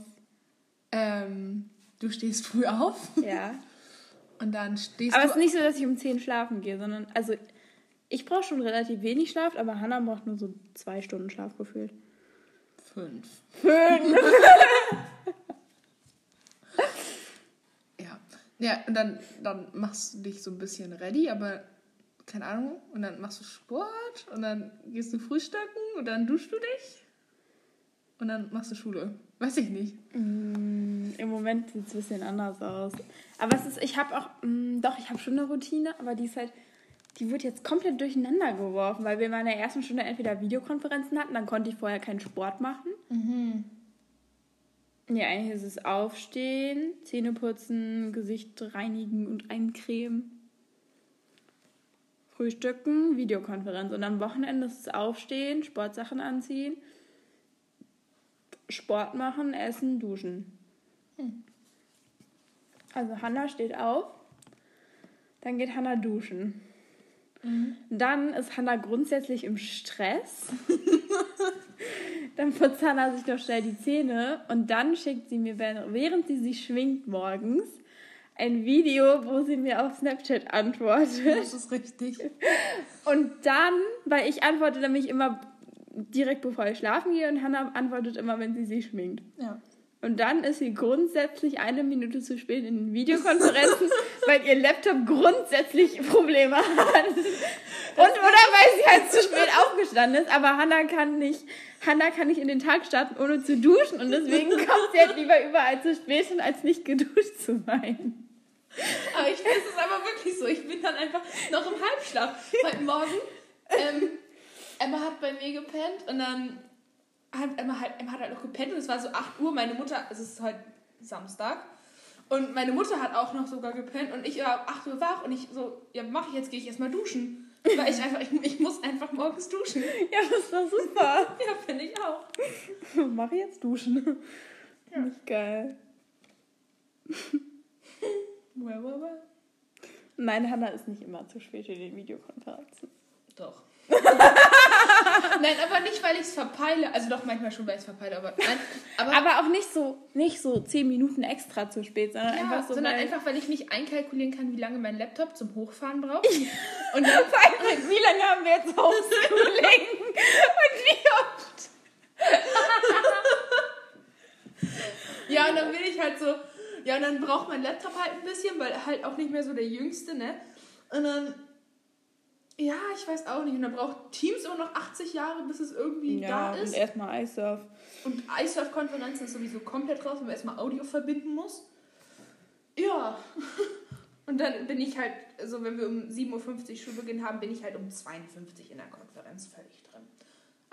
Speaker 1: Ähm, du stehst früh auf
Speaker 2: Ja.
Speaker 1: und dann stehst
Speaker 2: Aber es
Speaker 1: du.
Speaker 2: ist nicht so, dass ich um 10 schlafen gehe, sondern, also, ich brauche schon relativ wenig Schlaf, aber Hannah braucht nur so zwei Stunden Schlaf gefühlt.
Speaker 1: Fünf. Ja. Ja, und dann, dann machst du dich so ein bisschen ready, aber keine Ahnung. Und dann machst du Sport und dann gehst du frühstücken und dann duschst du dich. Und dann machst du Schule. Weiß ich nicht.
Speaker 2: Mm, Im Moment sieht es ein bisschen anders aus. Aber es ist, ich habe auch, mm, doch, ich habe schon eine Routine, aber die ist halt, die wird jetzt komplett durcheinander geworfen, weil wir in meiner ersten Stunde entweder Videokonferenzen hatten, dann konnte ich vorher keinen Sport machen. Ja, eigentlich ist es Aufstehen, Zähne putzen, Gesicht reinigen und eincremen. Frühstücken, Videokonferenz. Und am Wochenende ist es Aufstehen, Sportsachen anziehen, Sport machen, essen, duschen. Also Hanna steht auf, dann geht Hanna duschen. Dann ist Hanna grundsätzlich im Stress. dann putzt Hannah sich noch schnell die Zähne und dann schickt sie mir, während sie sich schwingt morgens, ein Video, wo sie mir auf Snapchat antwortet.
Speaker 1: Das ist richtig.
Speaker 2: Und dann, weil ich antworte nämlich immer direkt bevor ich schlafen gehe und Hannah antwortet immer, wenn sie sich schminkt.
Speaker 1: Ja.
Speaker 2: Und dann ist sie grundsätzlich eine Minute zu spät in den Videokonferenzen, weil ihr Laptop grundsätzlich Probleme hat. Und oder weil sie halt zu spät aufgestanden ist. Aber Hannah kann nicht, Hannah kann nicht in den Tag starten, ohne zu duschen. Und deswegen kommt sie halt lieber überall zu spät hin, als nicht geduscht zu sein.
Speaker 1: Aber ich finde es aber wirklich so. Ich bin dann einfach noch im Halbschlaf. Heute Morgen, ähm, Emma hat bei mir gepennt und dann hat Emma halt, Emma hat halt noch gepennt und es war so 8 Uhr. Meine Mutter, es ist heute Samstag. Und meine Mutter hat auch noch sogar gepennt und ich war 8 Uhr wach und ich so, ja, mach ich jetzt, gehe ich erstmal duschen. Weil ich einfach, ich, ich muss einfach morgens duschen.
Speaker 2: Ja, das war super.
Speaker 1: Ja, finde ich auch.
Speaker 2: Mach jetzt duschen.
Speaker 1: Ja.
Speaker 2: Nicht geil.
Speaker 1: Well, well, well.
Speaker 2: Nein, Hannah ist nicht immer zu spät in den Videokonferenzen.
Speaker 1: Doch. nein, aber nicht, weil ich es verpeile. Also doch manchmal schon, weil ich es verpeile, aber nein. Aber,
Speaker 2: Aber auch nicht so, nicht so zehn Minuten extra zu spät, sondern
Speaker 1: ja,
Speaker 2: einfach so.
Speaker 1: sondern
Speaker 2: weil-
Speaker 1: einfach, weil ich nicht einkalkulieren kann, wie lange mein Laptop zum Hochfahren braucht. Und dann,
Speaker 2: allem, wie lange haben wir jetzt Homeschooling? Und wie oft?
Speaker 1: ja, und dann bin ich halt so, ja, und dann braucht mein Laptop halt ein bisschen, weil halt auch nicht mehr so der Jüngste, ne? Und dann, ja, ich weiß auch nicht. Und dann braucht Teams immer noch 80 Jahre, bis es irgendwie
Speaker 2: Ja,
Speaker 1: da
Speaker 2: und
Speaker 1: ist.
Speaker 2: erstmal iSurf.
Speaker 1: Und iSurf-Konferenzen ist sowieso komplett raus, weil man erstmal Audio verbinden muss. Ja. Und dann bin ich halt, also wenn wir um 7.50 Uhr Schulbeginn haben, bin ich halt um 52 in der Konferenz völlig drin.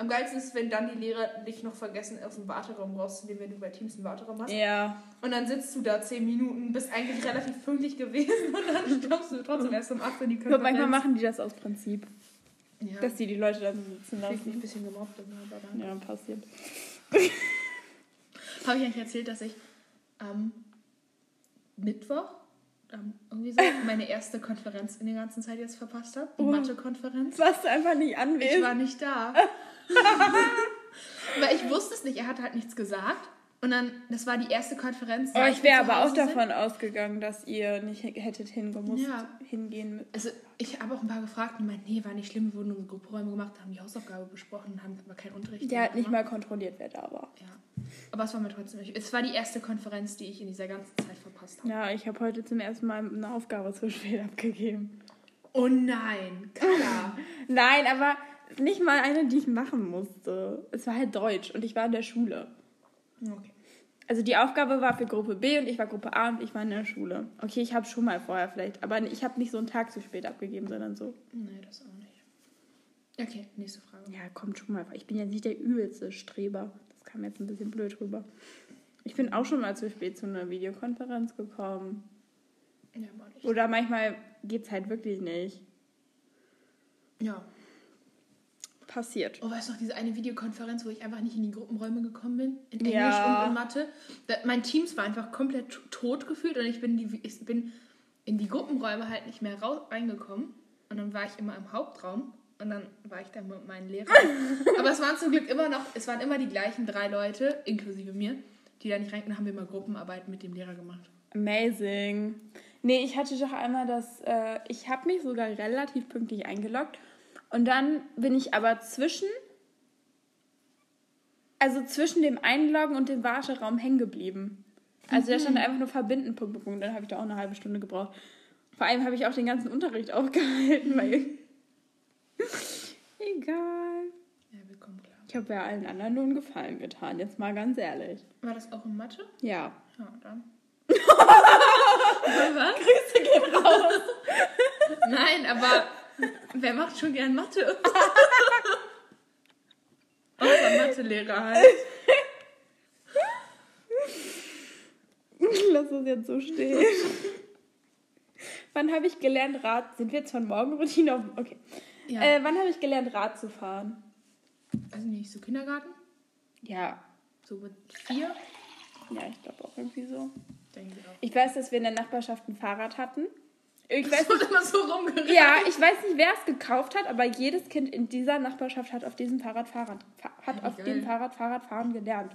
Speaker 1: Am geilsten ist, wenn dann die Lehrer dich noch vergessen, aus dem Warteraum rauszunehmen, wenn du bei Teams einen Warteraum hast.
Speaker 2: Ja.
Speaker 1: Und dann sitzt du da 10 Minuten, bist eigentlich relativ pünktlich gewesen und dann stoppst du trotzdem erst um 8 Uhr in die
Speaker 2: Ich
Speaker 1: Konferenz.
Speaker 2: manchmal machen die das aus Prinzip,
Speaker 1: ja.
Speaker 2: dass die die Leute dann sitzen
Speaker 1: ich mich ein
Speaker 2: lassen.
Speaker 1: bisschen gemobbt, aber dann.
Speaker 2: Ja, passiert.
Speaker 1: Habe ich eigentlich erzählt, dass ich am Mittwoch ähm, irgendwie so meine erste Konferenz in der ganzen Zeit jetzt verpasst habe? Die
Speaker 2: Oh.
Speaker 1: Mathe-Konferenz.
Speaker 2: Warst du einfach nicht
Speaker 1: Ich
Speaker 2: anwesend?
Speaker 1: war nicht da. Weil ich wusste es nicht, er hat halt nichts gesagt. Und dann, das war die erste Konferenz.
Speaker 2: Oh,
Speaker 1: seit
Speaker 2: ich wäre aber auch
Speaker 1: sind.
Speaker 2: davon ausgegangen, dass ihr nicht hättet hingemusst,
Speaker 1: Ja.
Speaker 2: hingehen müssen.
Speaker 1: Also ich habe auch ein paar gefragt und meint, nee, war nicht schlimm, wir wurden unsere Gruppenräume gemacht, haben die Hausaufgabe besprochen, haben aber keinen Unterricht.
Speaker 2: Der hat nicht mal kontrolliert, wer da war.
Speaker 1: Ja. Aber es war mir trotzdem nicht. Es war die erste Konferenz, die ich in dieser ganzen Zeit verpasst habe.
Speaker 2: Ja, ich habe heute zum ersten Mal eine Aufgabe zu spät abgegeben.
Speaker 1: Oh nein, Kala.
Speaker 2: Nein, aber nicht mal eine, die ich machen musste. Es war halt Deutsch und ich war in der Schule.
Speaker 1: okay.
Speaker 2: Also die Aufgabe war für Gruppe B und ich war Gruppe A und ich war in der Schule. Okay, ich habe schon mal vorher vielleicht, aber ich habe nicht so einen Tag zu spät abgegeben, sondern so.
Speaker 1: Nee, das auch nicht. Okay, nächste Frage.
Speaker 2: Ja, kommt schon mal vor. Ich bin ja nicht der übelste Streber. Das kam jetzt ein bisschen blöd rüber. Ich bin auch schon mal zu spät zu einer Videokonferenz gekommen.
Speaker 1: Ja, nicht.
Speaker 2: Oder manchmal geht's halt wirklich nicht.
Speaker 1: Ja.
Speaker 2: Passiert.
Speaker 1: Oh, weißt du noch, diese eine Videokonferenz, wo ich einfach nicht in die Gruppenräume gekommen bin? In Englisch
Speaker 2: Ja.
Speaker 1: und in Mathe. Da, mein Teams war einfach komplett tot gefühlt und ich bin, die, ich bin in die Gruppenräume halt nicht mehr raus, reingekommen. Und dann war ich immer im Hauptraum und dann war ich da mit meinen Lehrern. Aber es waren zum Glück immer noch, es waren immer die gleichen drei Leute, inklusive mir, die da nicht rein, dann haben wir immer Gruppenarbeit mit dem Lehrer gemacht.
Speaker 2: Amazing. Nee, ich hatte doch einmal das, äh, ich habe mich sogar relativ pünktlich eingeloggt und dann bin ich aber zwischen, also zwischen dem Einloggen und dem Warteraum hängen geblieben. Also da stand einfach nur verbinden, Punkt, Punkt, Punkt. Dann habe ich da auch eine halbe Stunde gebraucht. Vor allem habe ich auch den ganzen Unterricht aufgehalten, weil... Egal.
Speaker 1: Ja, wir kommen klar.
Speaker 2: Ich habe ja allen anderen nur einen Gefallen getan, jetzt mal ganz ehrlich.
Speaker 1: War das auch in Mathe?
Speaker 2: Ja.
Speaker 1: Ja, dann. Was?
Speaker 2: Grüße gehen raus.
Speaker 1: Nein, aber wer macht schon gern Mathe? Außer Mathelehrer halt.
Speaker 2: Lass uns jetzt so stehen. wann habe ich gelernt, Rad... Sind wir jetzt von Morgenroutine auf... Okay.
Speaker 1: Ja.
Speaker 2: Äh, wann habe ich gelernt, Rad zu fahren?
Speaker 1: Also nicht so Kindergarten?
Speaker 2: Ja.
Speaker 1: So mit vier?
Speaker 2: Ja, ich glaube auch irgendwie so.
Speaker 1: Denke ich auch.
Speaker 2: Ich weiß, dass wir in der Nachbarschaft ein Fahrrad hatten. Ich weiß
Speaker 1: wurde
Speaker 2: nicht,
Speaker 1: immer so rumgerannt.
Speaker 2: ja, ich weiß nicht, wer es gekauft hat, aber jedes Kind in dieser Nachbarschaft hat auf diesem Fahrrad Fahrrad, fa- hat auf dem Fahrrad Fahrrad fahren gelernt.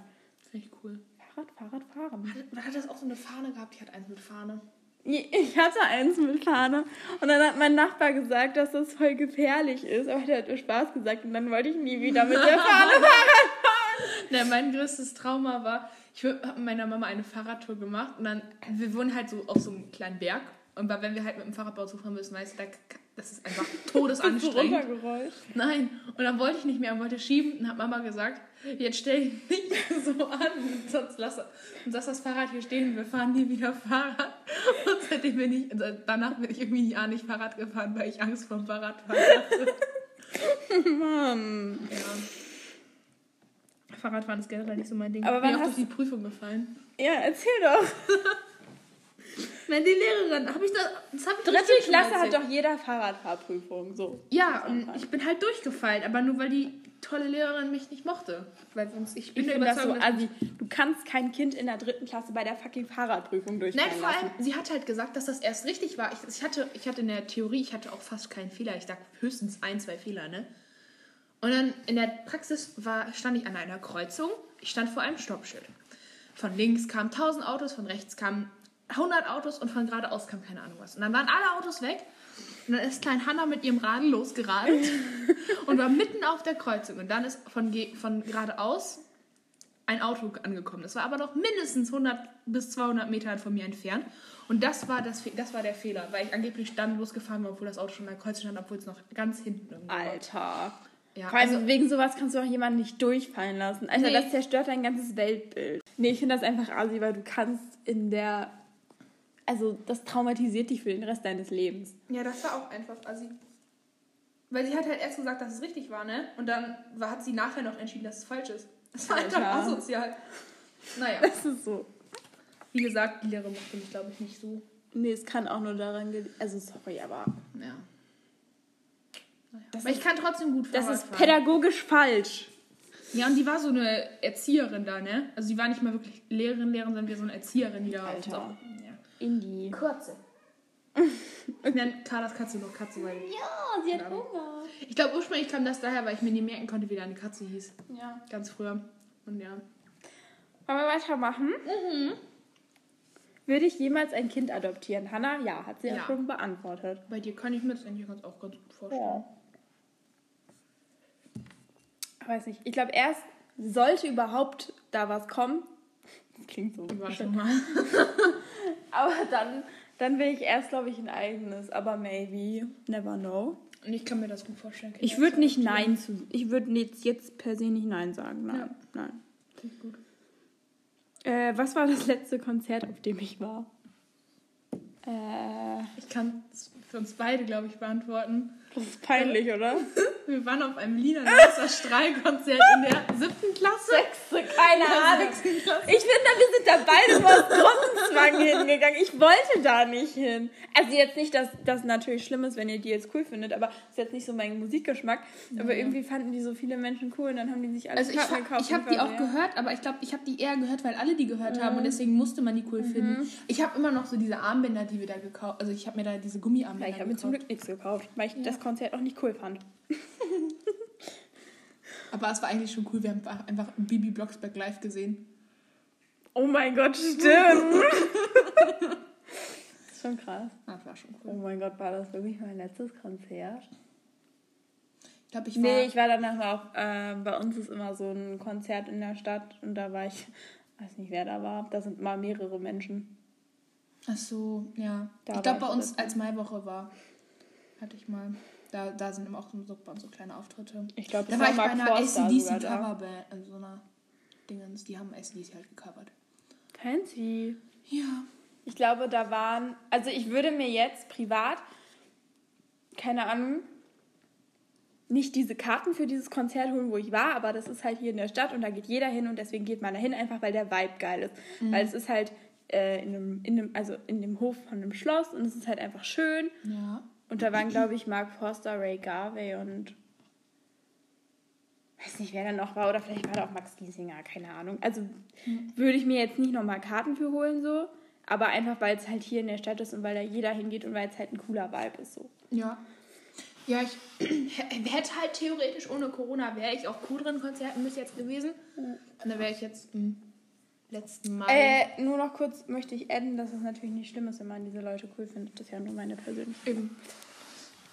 Speaker 1: Finde ich cool.
Speaker 2: Fahrrad, Fahrrad, fahren.
Speaker 1: Oder hat das auch so eine Fahne gehabt? Die hat eins mit Fahne.
Speaker 2: Ich hatte eins mit Fahne und dann hat mein Nachbar gesagt, dass das voll gefährlich ist, aber der hat nur Spaß gesagt und dann wollte ich nie wieder mit der Fahne Fahrrad fahren.
Speaker 1: Ne, mein größtes Trauma war, ich habe mit meiner Mama eine Fahrradtour gemacht und dann, wir wohnen halt so auf so einem kleinen Berg und wenn wir halt mit dem Fahrradbau fahren müssen, weißt du, da, das ist einfach todesanstrengend.
Speaker 2: runtergerollt.
Speaker 1: Nein, und dann wollte ich nicht mehr und wollte schieben und hat Mama gesagt, jetzt stell dich nicht so an, sonst lass, lass das Fahrrad hier stehen und wir fahren nie wieder Fahrrad. Und seitdem bin ich, also danach bin ich irgendwie ja nicht Fahrrad gefahren, weil ich Angst vor dem Fahrradfahren hatte.
Speaker 2: Mann.
Speaker 1: Ja. Fahrradfahren ist generell nicht so mein Ding.
Speaker 2: Aber
Speaker 1: ich bin
Speaker 2: wann
Speaker 1: auch
Speaker 2: hast
Speaker 1: durch die Prüfung gefallen.
Speaker 2: Ja, erzähl doch.
Speaker 1: Wenn die Lehrerin, habe ich das, das habe ich
Speaker 2: Dritte
Speaker 1: schon
Speaker 2: Klasse hat doch jeder Fahrradfahrprüfung. So.
Speaker 1: Ja, und ich bin halt durchgefallen, aber nur weil die tolle Lehrerin mich nicht mochte. Weil sonst, ich bin
Speaker 2: Ich das so assi. Du kannst kein Kind in der dritten Klasse bei der fucking Fahrradprüfung durchfallen
Speaker 1: Nein, vor allem,
Speaker 2: lassen.
Speaker 1: sie hat halt gesagt, dass das erst richtig war. Ich, ich, hatte, ich hatte in der Theorie, ich hatte auch fast keinen Fehler. Ich dachte höchstens ein, zwei Fehler, ne? Und dann in der Praxis war, stand ich an einer Kreuzung. Ich stand vor einem Stoppschild. Von links kamen 1000 Autos, von rechts kamen 100 Autos und von geradeaus kam keine Ahnung was. Und dann waren alle Autos weg. Und dann ist klein Hanna mit ihrem Radl losgeradelt und war mitten auf der Kreuzung. Und dann ist von, von geradeaus ein Auto angekommen. Das war aber noch mindestens 100 bis 200 Meter von mir entfernt. Und das war, das, das war der Fehler, weil ich angeblich dann losgefahren war, obwohl das Auto schon an der Kreuzung stand, obwohl es noch ganz hinten irgendwo war.
Speaker 2: Alter.
Speaker 1: Ja,
Speaker 2: Vor allem
Speaker 1: also,
Speaker 2: wegen sowas kannst du auch jemanden nicht durchfallen lassen. Alter,
Speaker 1: Nee.
Speaker 2: das zerstört dein ganzes Weltbild. Nee, ich finde das einfach assi, weil du kannst in der... Also, das traumatisiert dich für den Rest deines Lebens.
Speaker 1: ja, das war auch einfach assi. Weil sie hat halt erst gesagt, dass es richtig war, ne? Und dann war, hat sie nachher noch entschieden, dass es falsch ist. Das war einfach asozial. Naja,
Speaker 2: Das ist so...
Speaker 1: wie gesagt, die Lehrerin mochte mich, glaube ich, nicht so.
Speaker 2: Nee, es kann auch nur daran... ge- Also, sorry, aber...
Speaker 1: Ja. Naja.
Speaker 2: Das
Speaker 1: Aber ich kann trotzdem gut
Speaker 2: Das
Speaker 1: Fahrrad
Speaker 2: ist
Speaker 1: fahren.
Speaker 2: pädagogisch falsch.
Speaker 1: Ja, und die war so eine Erzieherin da, ne? Also die war nicht mal wirklich Lehrerin, Lehrerin, sondern wie so eine Erzieherin, die da
Speaker 2: Alter.
Speaker 1: So, ja.
Speaker 2: Indie.
Speaker 1: Kurze. Ich nenne Carlas Katze noch Katze, weil.
Speaker 2: Ja, sie hat Hunger.
Speaker 1: Ich glaube, ursprünglich kam das daher, weil ich mir nie merken konnte, wie deine Katze hieß.
Speaker 2: Ja.
Speaker 1: Ganz früher. Und ja.
Speaker 2: Wollen wir weitermachen? Mhm. Würde ich jemals ein Kind adoptieren? Hanna, ja, hat sie ja
Speaker 1: Ja.
Speaker 2: schon beantwortet.
Speaker 1: Bei dir kann ich mir das eigentlich ganz, auch ganz gut vorstellen.
Speaker 2: Ja. Ich weiß nicht. Ich glaube, erst sollte überhaupt da was kommen. Das klingt so.
Speaker 1: Warte mal.
Speaker 2: Aber dann, dann will ich erst, glaube ich, ein eigenes. Aber maybe. Never know.
Speaker 1: Und ich kann mir das gut vorstellen. Kinder
Speaker 2: Ich würde nicht. Nein zu. Ich würde jetzt, jetzt per se nicht Nein sagen. Nein.
Speaker 1: Ja.
Speaker 2: Nein.
Speaker 1: Gut.
Speaker 2: Äh, was war das letzte Konzert, auf dem ich war? Äh,
Speaker 1: Ich kann es für uns beide, glaube ich, beantworten.
Speaker 2: Das ist peinlich, oder?
Speaker 1: Wir waren auf einem Liedernesser Strahlkonzert in der siebten Klasse.
Speaker 2: Sechste, keine Ahnung. Ich finde, wir sind da beide nur aus Gruppenzwang hingegangen. Ich wollte da nicht hin. Also jetzt nicht, dass das natürlich schlimm ist, wenn ihr die jetzt cool findet, aber das ist jetzt nicht so mein Musikgeschmack. Aber irgendwie fanden die so viele Menschen cool und dann haben die sich alle
Speaker 1: Also ich,
Speaker 2: gekauft.
Speaker 1: ich habe die auch
Speaker 2: ja.
Speaker 1: gehört, aber ich glaube, ich habe die eher gehört, weil alle die gehört haben und deswegen musste man die cool finden. Ich habe immer noch so diese Armbänder, die wir da gekauft, also ich habe mir da diese
Speaker 2: Ja,
Speaker 1: Gummiarmbänder
Speaker 2: ich habe mir zum Glück nichts gekauft, weil ich das Konzert auch nicht cool fand.
Speaker 1: Aber es war eigentlich schon cool, wir haben einfach- Bibi Blocksberg live gesehen.
Speaker 2: Oh mein Gott, stimmt. das ist schon krass.
Speaker 1: Das war schon
Speaker 2: Oh
Speaker 1: cool.
Speaker 2: mein Gott, war das wirklich mein letztes Konzert?
Speaker 1: Ich glaube, ich war...
Speaker 2: Nee, ich war danach auch, äh, bei uns ist immer so ein Konzert in der Stadt und da war ich, weiß nicht wer da war, da sind mal mehrere Menschen.
Speaker 1: Ach so, ja.
Speaker 2: Da
Speaker 1: ich glaube, bei uns, als Maiwoche war, hatte ich mal... Da, da sind immer auch uns so kleine Auftritte.
Speaker 2: Ich glaube,
Speaker 1: Da war ich bei einer ACDC. Coverband, also so einer Dingens, die haben ACDC halt gecovert.
Speaker 2: Fancy.
Speaker 1: Ja.
Speaker 2: Ich glaube, da waren, also ich würde mir jetzt privat, keine Ahnung, nicht diese Karten für dieses Konzert holen, wo ich war, aber das ist halt hier in der Stadt und da geht jeder hin und deswegen geht man da hin, einfach weil der Vibe geil ist. Weil es ist halt äh, in, einem, in, einem, also in dem Hof von einem Schloss und es ist halt einfach schön.
Speaker 1: Ja.
Speaker 2: Und da waren, glaube ich, Mark Forster, Ray Garvey und weiß nicht, wer da noch war. Oder vielleicht war da auch Max Giesinger, keine Ahnung. Also würde ich mir jetzt nicht nochmal Karten für holen, so. Aber einfach, weil es halt hier in der Stadt ist und weil da jeder hingeht und weil es halt ein cooler Vibe ist. So.
Speaker 1: Ja. Ja, ich hätte halt theoretisch ohne Corona, wäre ich auf cooleren Konzerten bis jetzt gewesen. Und da wäre ich jetzt im letzten Mal.
Speaker 2: Äh, nur noch kurz möchte ich adden, dass es natürlich nicht schlimm ist, wenn man diese Leute cool findet. Das ist ja nur meine persönliche.
Speaker 1: Eben.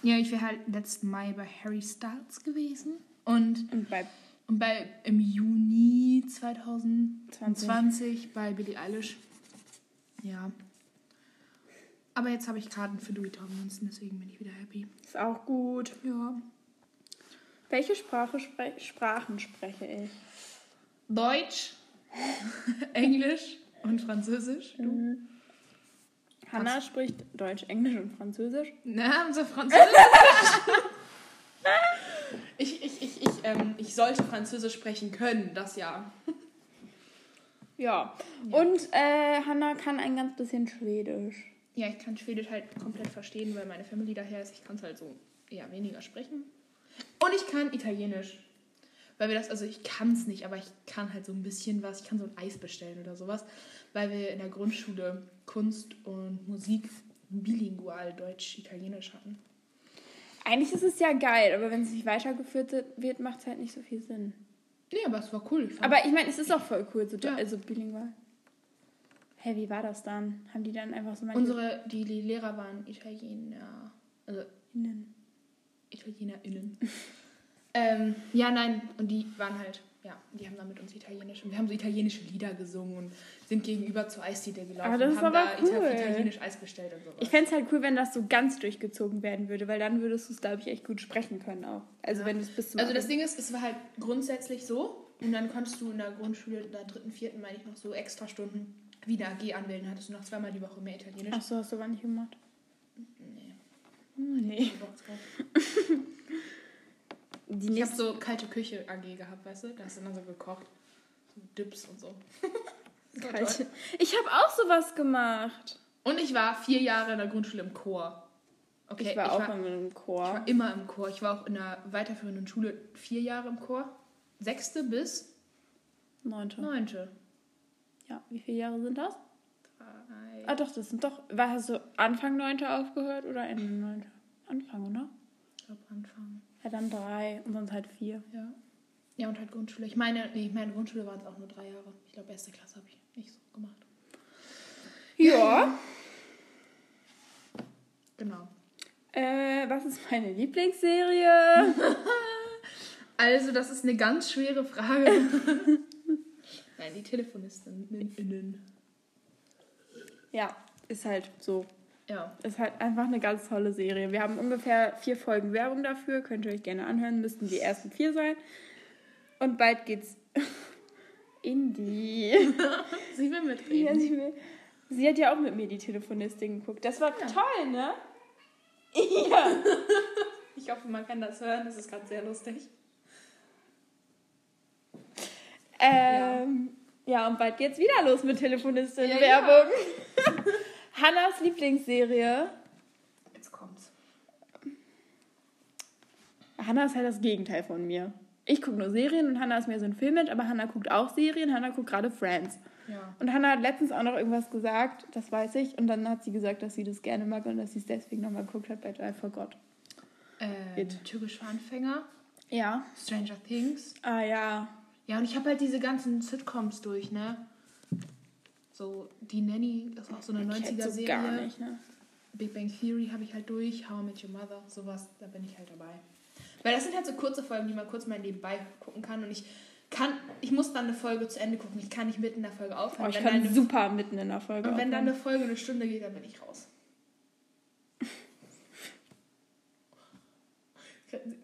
Speaker 1: Ja, ich wäre halt letzten Mai bei Harry Styles gewesen. Und,
Speaker 2: Und bei
Speaker 1: und bei im Juni 2020 bei Billie Eilish. Ja. Aber jetzt habe ich Karten für Louis Tomlinson, deswegen bin ich wieder happy.
Speaker 2: ist auch gut.
Speaker 1: Ja.
Speaker 2: Welche Sprache spre Sprachen spreche ich?
Speaker 1: Deutsch, Englisch und Französisch. Du?
Speaker 2: Hannah spricht Deutsch, Englisch und Französisch.
Speaker 1: Na, unser Französisch. ich, ich, ich, ich, ähm, ich sollte Französisch sprechen können, das ja.
Speaker 2: Ja. Und äh, Hannah kann ein ganz bisschen Schwedisch.
Speaker 1: Ja, ich kann Schwedisch halt komplett verstehen, weil meine Family daher ist. Ich kann es halt so eher weniger sprechen. Und ich kann Italienisch. Weil wir das, also ich kann es nicht, aber ich kann halt so ein bisschen was. Ich kann so ein Eis bestellen oder sowas. Weil wir in der Grundschule Kunst und Musik bilingual Deutsch-Italienisch hatten.
Speaker 2: Eigentlich ist es ja geil, aber wenn es nicht weitergeführt wird, macht es halt nicht so viel Sinn.
Speaker 1: Nee, aber es war cool. Ich
Speaker 2: Aber ich meine, es ist auch voll cool, so
Speaker 1: Ja.
Speaker 2: also bilingual. Hä, wie war das dann? Haben die dann einfach so manche
Speaker 1: unsere, die, die Lehrer waren Italiener. Also
Speaker 2: Innen?
Speaker 1: ItalienerInnen. ähm, ja, nein, und die waren halt, ja, die haben dann mit uns Italienisch und wir haben so italienische Lieder gesungen und sind gegenüber zur Eisdiele gelaufen und haben
Speaker 2: aber
Speaker 1: da
Speaker 2: cool.
Speaker 1: italienisch Eis bestellt und sowas.
Speaker 2: Ich fände es halt cool, wenn das so ganz durchgezogen werden würde, weil dann würdest du es, glaube ich, echt gut sprechen können auch. Also
Speaker 1: Ja.
Speaker 2: wenn du es bis zum
Speaker 1: also das Ding ist, es war halt grundsätzlich so und dann konntest du in der Grundschule, in der dritten, vierten, meine ich noch, so extra Stunden wie eine AG anmelden, hattest du noch zweimal die Woche mehr Italienisch.
Speaker 2: Ach so, hast du aber nicht gemacht.
Speaker 1: Nee.
Speaker 2: Hm, nee. Die
Speaker 1: Ich habe so kalte Küche AG gehabt, weißt du? Da hast du dann so gekocht. So Dips und so. War.
Speaker 2: Kalte. Ich habe auch sowas gemacht.
Speaker 1: Und ich war vier Jahre in der Grundschule im Chor. Okay,
Speaker 2: ich war auch in einem
Speaker 1: ich
Speaker 2: Chor.
Speaker 1: war immer im Chor. Ich war auch in der weiterführenden Schule vier Jahre im Chor. Sechste bis
Speaker 2: Neunte.
Speaker 1: neunte.
Speaker 2: Ja, wie viele Jahre sind das?
Speaker 1: Drei.
Speaker 2: Ah doch, das sind doch. War, hast du Anfang Neunte aufgehört oder Ende Neunte? Anfang, oder?
Speaker 1: Ich glaube Anfang.
Speaker 2: Ja, dann drei und sonst halt vier.
Speaker 1: Ja. Ja, und halt Grundschule. Ich meine, nee, meine Grundschule waren es auch nur drei Jahre. Ich glaube, erste Klasse habe ich nicht so gemacht.
Speaker 2: Ja.
Speaker 1: Genau.
Speaker 2: Äh, was ist meine Lieblingsserie?
Speaker 1: Also, das ist eine ganz schwere Frage. Nein, die Telefonistinnen.
Speaker 2: ja, ist halt so.
Speaker 1: Ja.
Speaker 2: Ist halt einfach eine ganz tolle Serie. Wir haben ungefähr vier Folgen Werbung dafür. Könnt ihr euch gerne anhören. Müssten die ersten vier sein. Und bald geht's in die.
Speaker 1: Sie will
Speaker 2: Ja,
Speaker 1: mitreden.
Speaker 2: sie, will- sie hat ja auch mit mir die Telefonistin geguckt. Das war toll, ne? Ja.
Speaker 1: Ich hoffe, man kann das hören. Das ist gerade sehr lustig.
Speaker 2: Ähm, ja. und bald geht's wieder los mit Telefonistin
Speaker 1: Ja,
Speaker 2: Werbung. Hannas Lieblingsserie.
Speaker 1: Jetzt kommt's.
Speaker 2: Hannah ist halt das Gegenteil von mir. Ich gucke nur Serien und Hannah ist mehr so ein Filmmensch, aber Hannah guckt auch Serien. Hannah guckt gerade Friends.
Speaker 1: Ja.
Speaker 2: Und Hannah hat letztens auch noch irgendwas gesagt, das weiß ich. Und dann hat sie gesagt, dass sie das gerne mag und dass sie es deswegen nochmal geguckt hat bei I Forgot.
Speaker 1: Ähm,
Speaker 2: It.
Speaker 1: türkische Anfänger,
Speaker 2: Ja.
Speaker 1: Stranger Things.
Speaker 2: Ah ja.
Speaker 1: Ja, und ich habe halt diese ganzen Sitcoms durch, ne? So, die Nanny, das war auch so eine
Speaker 2: Ich hätte so
Speaker 1: 90er-Serie.
Speaker 2: gar nicht, ne?
Speaker 1: Big Bang Theory habe ich halt durch. How I Met Your Mother, sowas, da bin ich halt dabei. Weil das sind halt so kurze Folgen, die man kurz mal nebenbei gucken kann. Und ich kann, ich muss dann eine Folge zu Ende gucken. Ich kann nicht mitten in der Folge
Speaker 2: Oh,
Speaker 1: aufhören.
Speaker 2: ich
Speaker 1: wenn
Speaker 2: kann
Speaker 1: dann eine,
Speaker 2: super mitten in der Folge
Speaker 1: und wenn dann eine Folge eine Stunde geht, dann bin ich raus.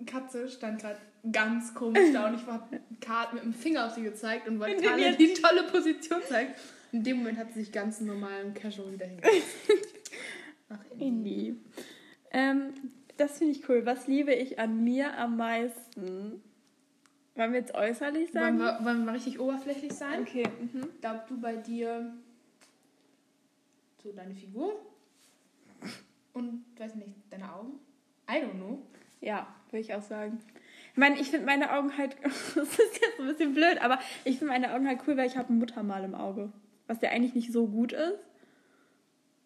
Speaker 1: Katze stand gerade ganz komisch da und ich war Kat mit dem Finger auf sie gezeigt und wollte Karl
Speaker 2: jetzt-
Speaker 1: die tolle Position zeigen. In dem Moment hat sie sich ganz normal im Casual wieder hingesetzt. Ach,
Speaker 2: Indie. Ähm, das finde ich cool. Was liebe ich an mir am meisten? Wollen wir jetzt äußerlich
Speaker 1: Wollen
Speaker 2: sagen?
Speaker 1: wir, wollen wir mal richtig oberflächlich sein?
Speaker 2: Okay. Mhm.
Speaker 1: Glaub du bei dir so deine Figur und, weiß nicht, deine Augen? I don't know.
Speaker 2: Ja, würde ich auch sagen. Ich meine, ich finde meine Augen halt, das ist jetzt ein bisschen blöd, aber ich finde meine Augen halt cool, weil ich habe ein Muttermal im Auge. Was ja eigentlich nicht so gut ist.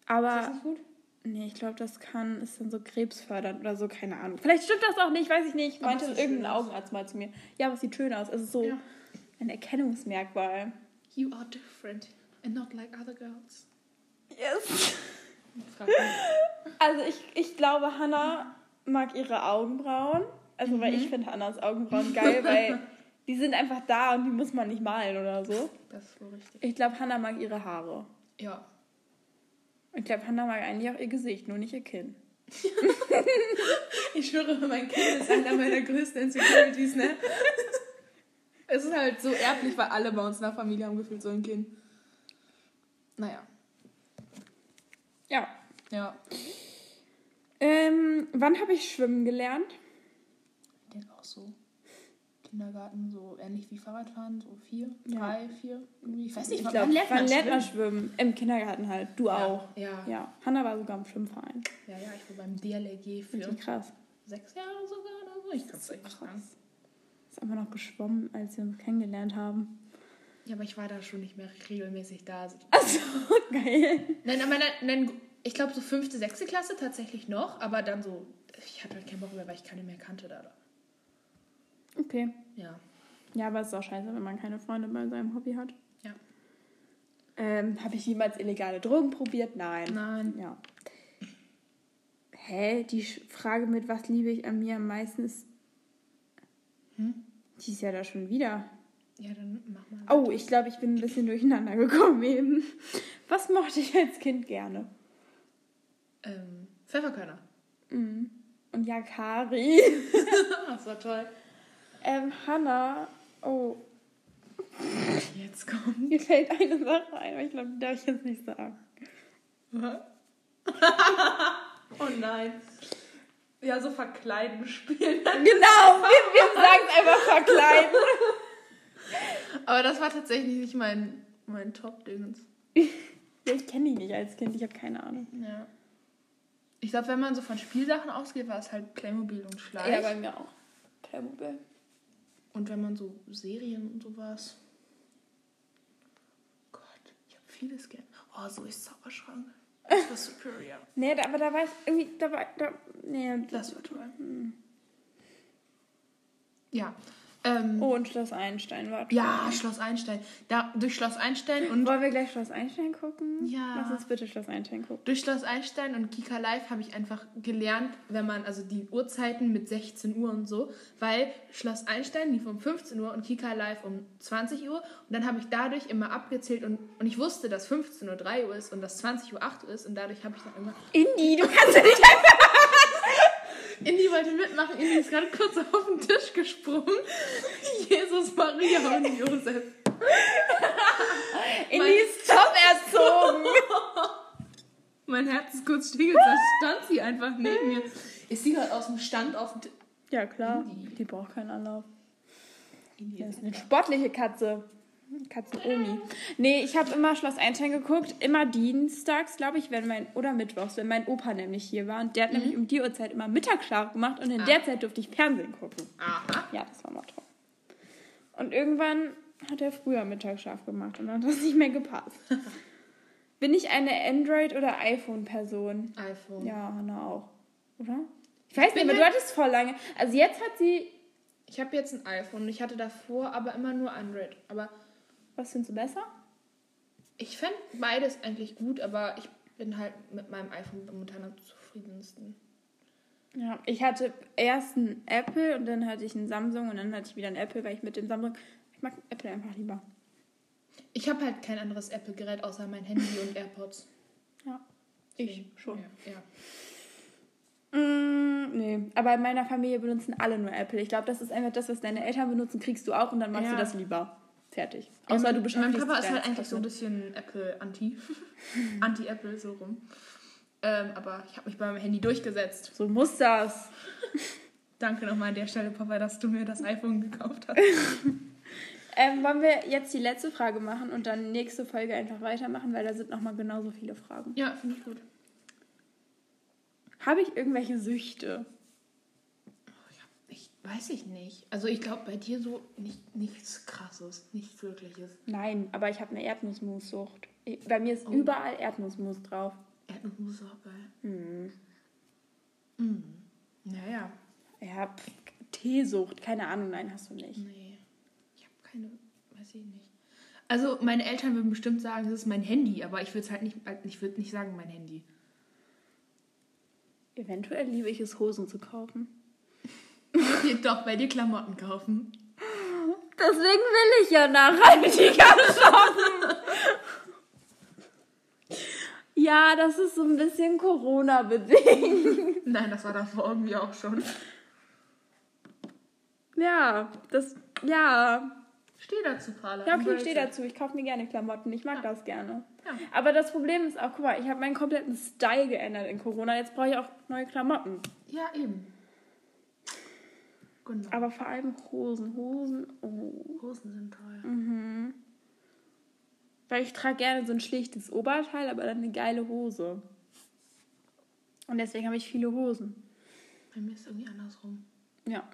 Speaker 2: Aber
Speaker 1: Ist das gut?
Speaker 2: nee, ich glaube, das kann, ist dann so krebsfördernd oder so, keine Ahnung. Vielleicht stimmt das auch nicht, weiß ich nicht. Meinte irgendein. Augenarzt mal zu mir. Ja, aber es sieht schön aus. Es ist so
Speaker 1: Ja.
Speaker 2: ein Erkennungsmerkmal.
Speaker 1: You are different and not like other girls.
Speaker 2: Yes. Also ich, ich glaube, Hannah mag ihre Augenbrauen. Also, weil ich finde Hannas Augenbrauen geil, weil die sind einfach da und die muss man nicht malen oder so.
Speaker 1: Das ist wohl richtig.
Speaker 2: Ich glaube, Hannah mag ihre Haare.
Speaker 1: Ja.
Speaker 2: Ich glaube, Hannah mag eigentlich auch ihr Gesicht, nur nicht ihr Kinn.
Speaker 1: Ich schwöre, mein Kind ist einer meiner größten Insecurities, ne? Es ist halt so erblich, weil alle bei uns in der Familie haben gefühlt so ein Kind. Naja.
Speaker 2: Ja.
Speaker 1: Ja.
Speaker 2: Ähm, wann habe ich schwimmen gelernt?
Speaker 1: Ich denke auch so. Kindergarten, so ähnlich wie Fahrradfahren, so vier,
Speaker 2: Ja.
Speaker 1: drei, vier, irgendwie. Ich weiß nicht,
Speaker 2: Ich
Speaker 1: wann
Speaker 2: glaube,
Speaker 1: lernt man
Speaker 2: wann lernt man
Speaker 1: schwimmen?
Speaker 2: Im Kindergarten halt. Du auch.
Speaker 1: Ja.
Speaker 2: Ja. Hannah war sogar im Schwimmverein.
Speaker 1: Ja, ja, ich war beim DLRG für
Speaker 2: Richtig krass.
Speaker 1: sechs Jahre sogar oder so. Ich kann es euch nicht sagen.
Speaker 2: Ist einfach noch geschwommen, als wir uns kennengelernt haben.
Speaker 1: Ja, aber ich war da schon nicht mehr regelmäßig da.
Speaker 2: Achso, geil.
Speaker 1: Nein, aber nein, nein ich glaube so fünfte, sechste Klasse tatsächlich noch, aber dann so, ich hatte halt keinen Bock mehr, weil ich keine mehr kannte da.
Speaker 2: Okay.
Speaker 1: Ja.
Speaker 2: Ja, aber es ist auch scheiße, wenn man keine Freunde bei seinem Hobby hat.
Speaker 1: Ja.
Speaker 2: Ähm, habe ich jemals illegale Drogen probiert? Nein.
Speaker 1: Nein.
Speaker 2: Ja. Hä? Die Frage mit was liebe ich an mir am meisten ist.
Speaker 1: Hm?
Speaker 2: Die ist ja da schon wieder.
Speaker 1: Ja, dann mach mal.
Speaker 2: Oh, ich glaube, ich bin ein bisschen durcheinander gekommen eben. Was mochte ich als Kind gerne?
Speaker 1: Ähm, Pfefferkörner.
Speaker 2: Mhm. Und ja, Kari.
Speaker 1: das war toll.
Speaker 2: Ähm, Hannah. Oh,
Speaker 1: Jetzt kommt.
Speaker 2: mir fällt eine Sache ein, aber ich glaube, die darf ich jetzt nicht sagen.
Speaker 1: oh nein. Ja, so verkleiden spielen.
Speaker 2: Genau, wir, wir sagen es einfach verkleiden.
Speaker 1: Aber das war tatsächlich nicht mein, mein Top-Dingens.
Speaker 2: Ja, ich kenne die nicht als Kind, ich habe keine Ahnung.
Speaker 1: Ja. Ich glaube, wenn man so von Spielsachen ausgeht, war es halt Playmobil und Schleich.
Speaker 2: Ja, bei mir auch. Playmobil.
Speaker 1: Und wenn man so Serien und sowas. Gott, ich habe vieles gern. Oh, so ist Zauberschrank. Das war superior.
Speaker 2: Nee, da, aber da war ich irgendwie, da war, da, nee.
Speaker 1: Das war toll. Ja. Ähm,
Speaker 2: Oh, und Schloss Einstein war toll.
Speaker 1: Ja, Schloss Einstein. Da, durch Schloss Einstein und
Speaker 2: Wollen wir gleich Schloss Einstein gucken?
Speaker 1: Ja.
Speaker 2: Lass uns bitte Schloss Einstein gucken.
Speaker 1: durch Schloss Einstein und Kika Live habe ich einfach gelernt, wenn man, also die Uhrzeiten mit 16 Uhr und so, weil Schloss Einstein lief um 15 Uhr und Kika Live um 20 Uhr und dann habe ich dadurch immer abgezählt und, und ich wusste, dass 15 Uhr 3 Uhr ist und dass 20 Uhr 8 Uhr ist und dadurch habe ich dann immer
Speaker 2: Indie, du kannst ja nicht einfach.
Speaker 1: Indy wollte mitmachen, Indy ist gerade kurz auf den Tisch gesprungen. Jesus, Maria und Josef.
Speaker 2: Indie ist top erzogen.
Speaker 1: Mein Herz ist kurz still, da stand sie einfach neben mir. Ist sie gerade aus dem Stand auf dem Tisch?
Speaker 2: Ja, klar.
Speaker 1: Indie.
Speaker 2: Die braucht keinen Anlauf.
Speaker 1: Ist
Speaker 2: ist eine sportliche Katze. Katze-Omi. Nee, ich habe immer Schloss Einstein geguckt. Immer dienstags, glaube ich, wenn mein, oder mittwochs, wenn mein Opa nämlich hier war. Und der hat nämlich um die Uhrzeit immer Mittagsschlaf gemacht und in
Speaker 1: Ah.
Speaker 2: der Zeit durfte ich Fernsehen gucken.
Speaker 1: Aha.
Speaker 2: Ja, das war mal toll. Und irgendwann hat er früher Mittagsschlaf gemacht und dann hat das nicht mehr gepasst. Bin ich eine Android- oder iPhone-Person?
Speaker 1: iPhone.
Speaker 2: Ja, Hannah auch. Oder? Ich weiß nicht,
Speaker 1: bin
Speaker 2: aber du hattest voll lange. Also jetzt hat sie.
Speaker 1: Ich habe jetzt ein iPhone und ich hatte davor aber immer nur Android. Aber
Speaker 2: Was findest du besser?
Speaker 1: ich fände beides eigentlich gut, aber ich bin halt mit meinem iPhone momentan am zufriedensten.
Speaker 2: Ja, ich hatte erst ein Apple und dann hatte ich ein Samsung und dann hatte ich wieder ein Apple, weil ich mit dem Samsung. Ich mag Apple einfach lieber.
Speaker 1: Ich habe halt kein anderes Apple-Gerät außer mein Handy und AirPods.
Speaker 2: Ja. Ich
Speaker 1: Deswegen-
Speaker 2: schon.
Speaker 1: Ja, ja.
Speaker 2: Mm, nee, aber in meiner Familie benutzen alle nur Apple. Ich glaube, das ist einfach das, was deine Eltern benutzen, kriegst du auch und dann magst
Speaker 1: Ja.
Speaker 2: du das lieber. Fertig.
Speaker 1: Ja,
Speaker 2: Außer
Speaker 1: mein,
Speaker 2: du beschäftigst
Speaker 1: Mein Papa ist halt eigentlich so ein bisschen Apple-Anti. Anti-Apple, so rum. Ähm, aber ich habe mich bei meinem Handy durchgesetzt.
Speaker 2: So muss das.
Speaker 1: Danke nochmal an der Stelle, Papa, dass du mir das iPhone gekauft hast.
Speaker 2: Ähm, wollen wir jetzt die letzte Frage machen und dann nächste Folge einfach weitermachen, weil da sind nochmal genauso viele Fragen.
Speaker 1: ja, finde ich gut.
Speaker 2: Habe ich irgendwelche Süchte?
Speaker 1: Weiß ich nicht. Also ich glaube bei dir so nicht, nichts krasses, nichts wirkliches.
Speaker 2: Nein, aber ich habe eine Erdnussmussucht. Bei mir ist
Speaker 1: Oh.
Speaker 2: überall Erdnussmus drauf.
Speaker 1: Erdnussmus ist auch geil.
Speaker 2: Hm.
Speaker 1: Mhm. Naja.
Speaker 2: Ja, pff, Teesucht, keine Ahnung, nein, hast du nicht.
Speaker 1: Nee. Ich habe keine, weiß ich nicht. Also meine Eltern würden bestimmt sagen, das ist mein Handy, aber ich würde es halt nicht, ich würde nicht sagen mein Handy.
Speaker 2: Eventuell liebe ich es, Hosen zu kaufen.
Speaker 1: Doch, bei dir Klamotten kaufen.
Speaker 2: Deswegen will ich ja nachhaltiger shoppen. ja, das ist so ein bisschen Corona-bedingt.
Speaker 1: Nein, das war davor irgendwie auch schon.
Speaker 2: Ja, das, ja.
Speaker 1: Steh dazu, Paula.
Speaker 2: Ja, okay, ich
Speaker 1: it.
Speaker 2: dazu. Ich kaufe mir gerne Klamotten. Ich mag
Speaker 1: Ja.
Speaker 2: das gerne.
Speaker 1: Ja.
Speaker 2: Aber das Problem ist auch, guck mal, ich habe meinen kompletten Style geändert in Corona. Jetzt brauche ich auch neue Klamotten.
Speaker 1: Ja, eben. Genau.
Speaker 2: Aber vor allem Hosen. Hosen, oh.
Speaker 1: Hosen sind teuer.
Speaker 2: Mhm. Weil ich trage gerne so ein schlichtes Oberteil, aber dann eine geile Hose. Und deswegen habe ich viele Hosen.
Speaker 1: Bei mir ist es irgendwie andersrum.
Speaker 2: Ja.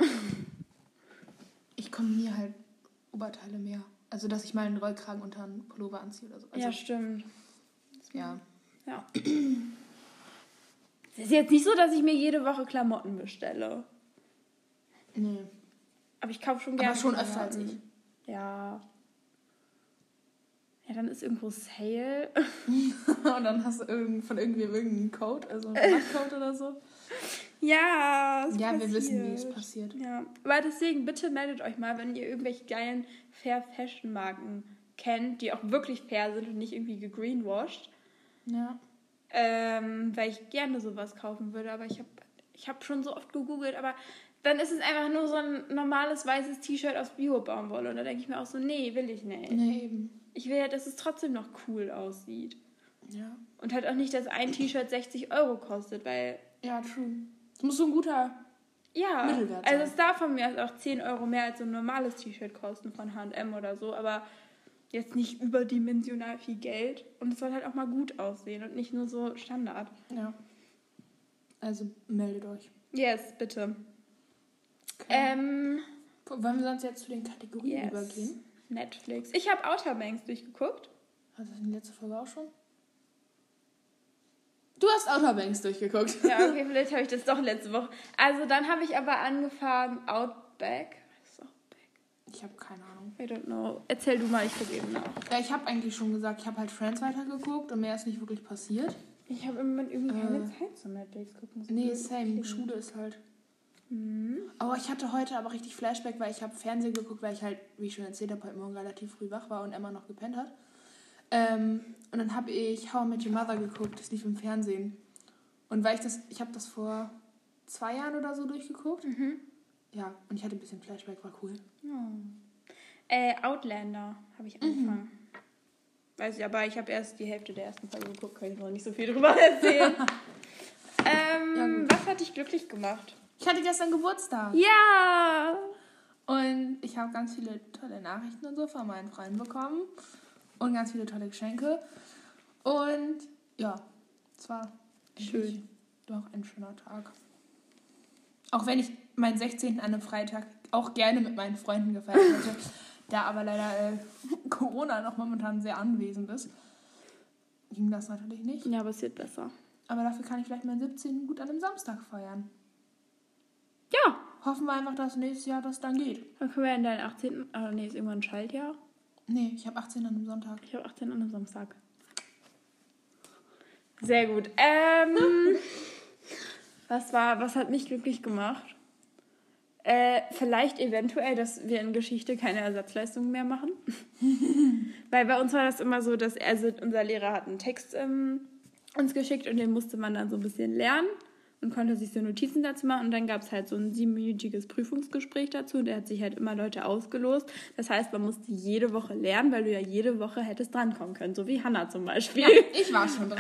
Speaker 1: Ich kombiniere halt Oberteile mehr. Also, dass ich mal einen Rollkragen unter einen Pullover anziehe oder so. Also,
Speaker 2: ja, stimmt.
Speaker 1: ja.
Speaker 2: Ja. Es ist jetzt nicht so, dass ich mir jede Woche Klamotten bestelle.
Speaker 1: Nee.
Speaker 2: Aber ich kaufe schon
Speaker 1: Aber
Speaker 2: gerne.
Speaker 1: schon öfter als
Speaker 2: Klamotten. Ja. Ja, dann ist irgendwo Sale.
Speaker 1: Und dann hast du irgend, von irgendwem irgendeinen Code, also einen Rabattcode oder so.
Speaker 2: Ja, es
Speaker 1: Ja, wir wissen, wie es
Speaker 2: passiert.
Speaker 1: passiert.
Speaker 2: Ja, aber deswegen bitte meldet euch mal, wenn ihr irgendwelche geilen Fair Fashion Marken kennt, die auch wirklich fair sind und nicht irgendwie gegreenwashed.
Speaker 1: Ja.
Speaker 2: Ähm, weil ich gerne sowas kaufen würde, aber ich habe ich hab schon so oft gegoogelt, aber dann ist es einfach nur so ein normales weißes T-Shirt aus Bio-Baumwolle und da denke ich mir auch so, nee, will ich nicht.
Speaker 1: Nee, eben.
Speaker 2: Ich will ja, dass es trotzdem noch cool aussieht.
Speaker 1: Ja.
Speaker 2: Und halt auch nicht, dass ein T-Shirt 60 Euro kostet, weil
Speaker 1: Ja, true. Es muss so ein guter.
Speaker 2: Ja,
Speaker 1: Mittelwert
Speaker 2: also
Speaker 1: sein.
Speaker 2: es darf von mir aus auch 10 Euro mehr als so ein normales T-Shirt kosten von H&M oder so, aber jetzt nicht überdimensional viel Geld und es soll halt auch mal gut aussehen und nicht nur so Standard.
Speaker 1: Ja. Also meldet euch.
Speaker 2: Yes, bitte. Ähm,
Speaker 1: Wollen wir sonst jetzt zu den Kategorien
Speaker 2: yes.
Speaker 1: übergehen?
Speaker 2: Netflix. Ich habe Outer Banks durchgeguckt.
Speaker 1: Hast du das in der letzten Folge auch schon? Du hast Outer Banks durchgeguckt.
Speaker 2: Ja, okay, vielleicht habe ich das doch letzte Woche. Also dann habe ich aber angefangen Outback. Was ist Outback?
Speaker 1: Ich habe keine Ahnung.
Speaker 2: I don't know. Erzähl du mal, ich gucke eben nach.
Speaker 1: Ja, ich habe eigentlich schon gesagt, ich habe halt Friends weitergeguckt und mehr ist nicht wirklich passiert.
Speaker 2: Ich habe Moment irgendwie keine
Speaker 1: Äh,
Speaker 2: Zeit zum Netflix gucken. So
Speaker 1: Nee, same. Schule ist halt.
Speaker 2: Mhm.
Speaker 1: Aber ich hatte heute aber richtig Flashback, weil ich habe Fernsehen geguckt, weil ich halt, wie ich schon erzählt habe, heute Morgen relativ früh wach war und Emma noch gepennt hat. Ähm, und dann habe ich How I Met Your Mother geguckt, das lief im Fernsehen. Und weil ich das, ich habe das vor zwei Jahren oder so durchgeguckt.
Speaker 2: Mhm.
Speaker 1: Ja, und ich hatte ein bisschen Flashback, war cool.
Speaker 2: Äh, Outlander habe ich angefangen. Weiß ich, aber ich habe erst die Hälfte der ersten Folge geguckt, kann ich noch nicht so viel drüber erzählen. ähm,
Speaker 1: Ja,
Speaker 2: was hat dich glücklich gemacht?
Speaker 1: Ich hatte gestern Geburtstag.
Speaker 2: Ja!
Speaker 1: Und ich habe ganz viele tolle Nachrichten und so von meinen Freunden bekommen. Und ganz viele tolle Geschenke. Und ja, es war
Speaker 2: Schön.
Speaker 1: doch ein schöner Tag. Auch wenn ich meinen 16. an einem Freitag auch gerne mit meinen Freunden gefeiert hätte. da aber leider äh, Corona noch momentan sehr anwesend ist, ging das natürlich nicht.
Speaker 2: Ja, aber es wird besser.
Speaker 1: Aber dafür kann ich vielleicht meinen 17. gut an einem Samstag feiern.
Speaker 2: Ja!
Speaker 1: Hoffen wir einfach, dass nächstes Jahr das dann geht.
Speaker 2: Dann können wir in deinen 18. Ah, nee, ist irgendwann ein Schaltjahr.
Speaker 1: Nee, ich habe 18 an einem Sonntag.
Speaker 2: Ich habe 18 an einem Samstag. Sehr gut. Ähm, was war, was hat mich glücklich gemacht? Äh, vielleicht eventuell, dass wir in Geschichte keine Ersatzleistungen mehr machen. Weil bei uns war das immer so, dass also unser Lehrer hat einen Text ähm, uns geschickt und den musste man dann so ein bisschen lernen und konnte sich so Notizen dazu machen. Und dann gab es halt so ein siebenminütiges Prüfungsgespräch dazu und der hat sich halt immer Leute ausgelost. Das heißt, man musste jede Woche lernen, weil du ja jede Woche hättest drankommen können, so wie Hannah zum Beispiel.
Speaker 1: Ich war schon dran.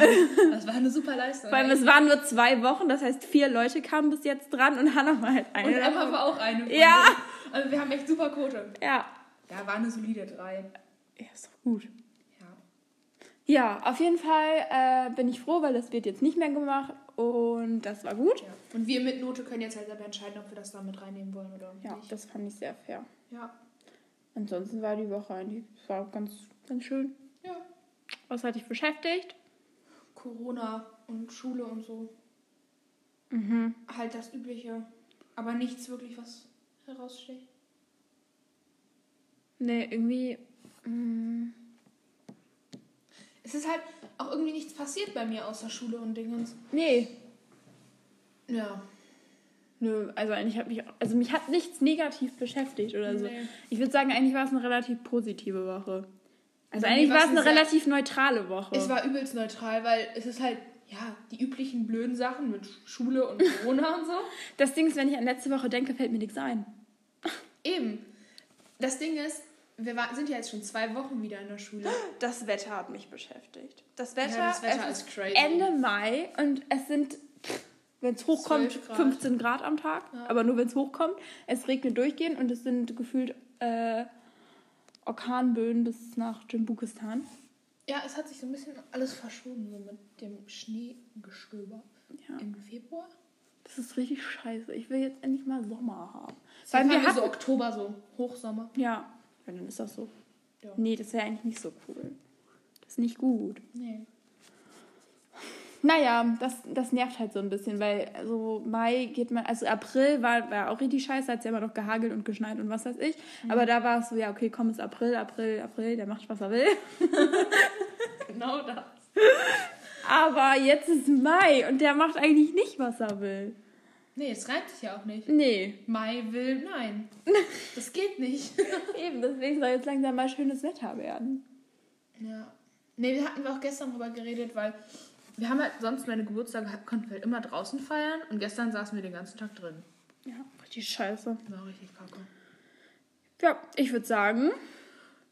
Speaker 1: Das war eine super Leistung.
Speaker 2: Vor allem, es waren nur zwei Wochen, das heißt, vier Leute kamen bis jetzt dran und Hannah war halt
Speaker 1: Und
Speaker 2: eine.
Speaker 1: Emma war auch eine.
Speaker 2: Ja.
Speaker 1: denen. Also wir haben echt super Quote.
Speaker 2: Ja.
Speaker 1: Ja, war eine solide 3.
Speaker 2: Ja, ist doch gut.
Speaker 1: Ja.
Speaker 2: Ja, auf jeden Fall äh, bin ich froh, weil das wird jetzt nicht mehr gemacht und das war gut.
Speaker 1: ja. Und wir mit Note können jetzt halt selber entscheiden, ob wir das da mit reinnehmen wollen oder
Speaker 2: Ja,
Speaker 1: nicht.
Speaker 2: das fand ich sehr fair.
Speaker 1: Ja.
Speaker 2: Ansonsten war die Woche eigentlich war ganz, ganz schön.
Speaker 1: Ja.
Speaker 2: Was hat dich beschäftigt?
Speaker 1: Corona und Schule und so.
Speaker 2: Mhm.
Speaker 1: Halt das Übliche. Aber nichts wirklich, was heraussticht.
Speaker 2: Nee, irgendwie. mm,
Speaker 1: Es ist halt auch irgendwie nichts passiert bei mir außer Schule und Dingens.
Speaker 2: Nee.
Speaker 1: Ja.
Speaker 2: Nö, also eigentlich hat mich, also mich hat nichts negativ beschäftigt oder so.
Speaker 1: Nee.
Speaker 2: Ich würde sagen, eigentlich war es eine relativ positive Woche. Also
Speaker 1: Bei
Speaker 2: eigentlich war es eine relativ neutrale Woche.
Speaker 1: Es war übelst neutral, weil es ist halt, ja, die üblichen blöden Sachen mit Schule und Corona und so.
Speaker 2: das Ding ist, wenn ich an letzte Woche denke, fällt mir nichts ein.
Speaker 1: Eben. Das Ding ist, wir war, sind ja jetzt schon zwei Wochen wieder in der Schule.
Speaker 2: Das Wetter hat mich beschäftigt. Das
Speaker 1: Wetter-
Speaker 2: Wetter,
Speaker 1: das Wetter
Speaker 2: es
Speaker 1: ist crazy.
Speaker 2: Ende Mai und es sind, wenn es hochkommt,
Speaker 1: 12 Grad.
Speaker 2: 15 Grad am Tag.
Speaker 1: Ja.
Speaker 2: Aber nur wenn es hochkommt. Es regnet durchgehend und es sind gefühlt äh, Orkanböen bis nach Dschibukistan.
Speaker 1: Ja, es hat sich so ein bisschen alles verschoben, so mit dem Schneegestöber.
Speaker 2: Ja.
Speaker 1: Im Februar?
Speaker 2: Das ist richtig scheiße. Ich will jetzt endlich mal Sommer haben.
Speaker 1: Weil
Speaker 2: wir hatten,
Speaker 1: so Oktober, so Hochsommer.
Speaker 2: ja, ja, dann ist das so.
Speaker 1: Ja.
Speaker 2: Nee, das wäre eigentlich nicht so cool. Das ist nicht gut.
Speaker 1: Nee.
Speaker 2: Naja, das, das nervt halt so ein bisschen, weil also Mai geht man, also April war, war auch richtig scheiße, hat es ja immer noch gehagelt und geschneit und was weiß ich. Aber da war es so, ja, okay, komm, ist April, April, April, der macht, was er will.
Speaker 1: Genau das.
Speaker 2: Aber jetzt ist Mai und der macht eigentlich nicht, was er will.
Speaker 1: Nee, es reimt sich ja auch nicht.
Speaker 2: Nee,
Speaker 1: Mai will nein. Das geht nicht.
Speaker 2: eben, deswegen soll jetzt langsam mal schönes Wetter werden.
Speaker 1: Ja. Nee, wir hatten wir auch gestern drüber geredet, weil wir haben halt sonst meine Geburtstage konnten wir halt immer draußen feiern und gestern saßen wir den ganzen Tag drin.
Speaker 2: Ja, richtig scheiße.
Speaker 1: War richtig kacke.
Speaker 2: Ja, ich würde sagen,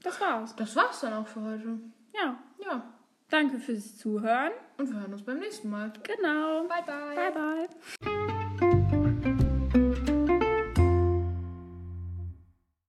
Speaker 2: das war's.
Speaker 1: Das war's dann auch für heute.
Speaker 2: Ja,
Speaker 1: Ja.
Speaker 2: danke fürs Zuhören.
Speaker 1: Und wir hören uns beim nächsten Mal.
Speaker 2: Genau.
Speaker 1: Bye, bye.
Speaker 2: Bye, bye.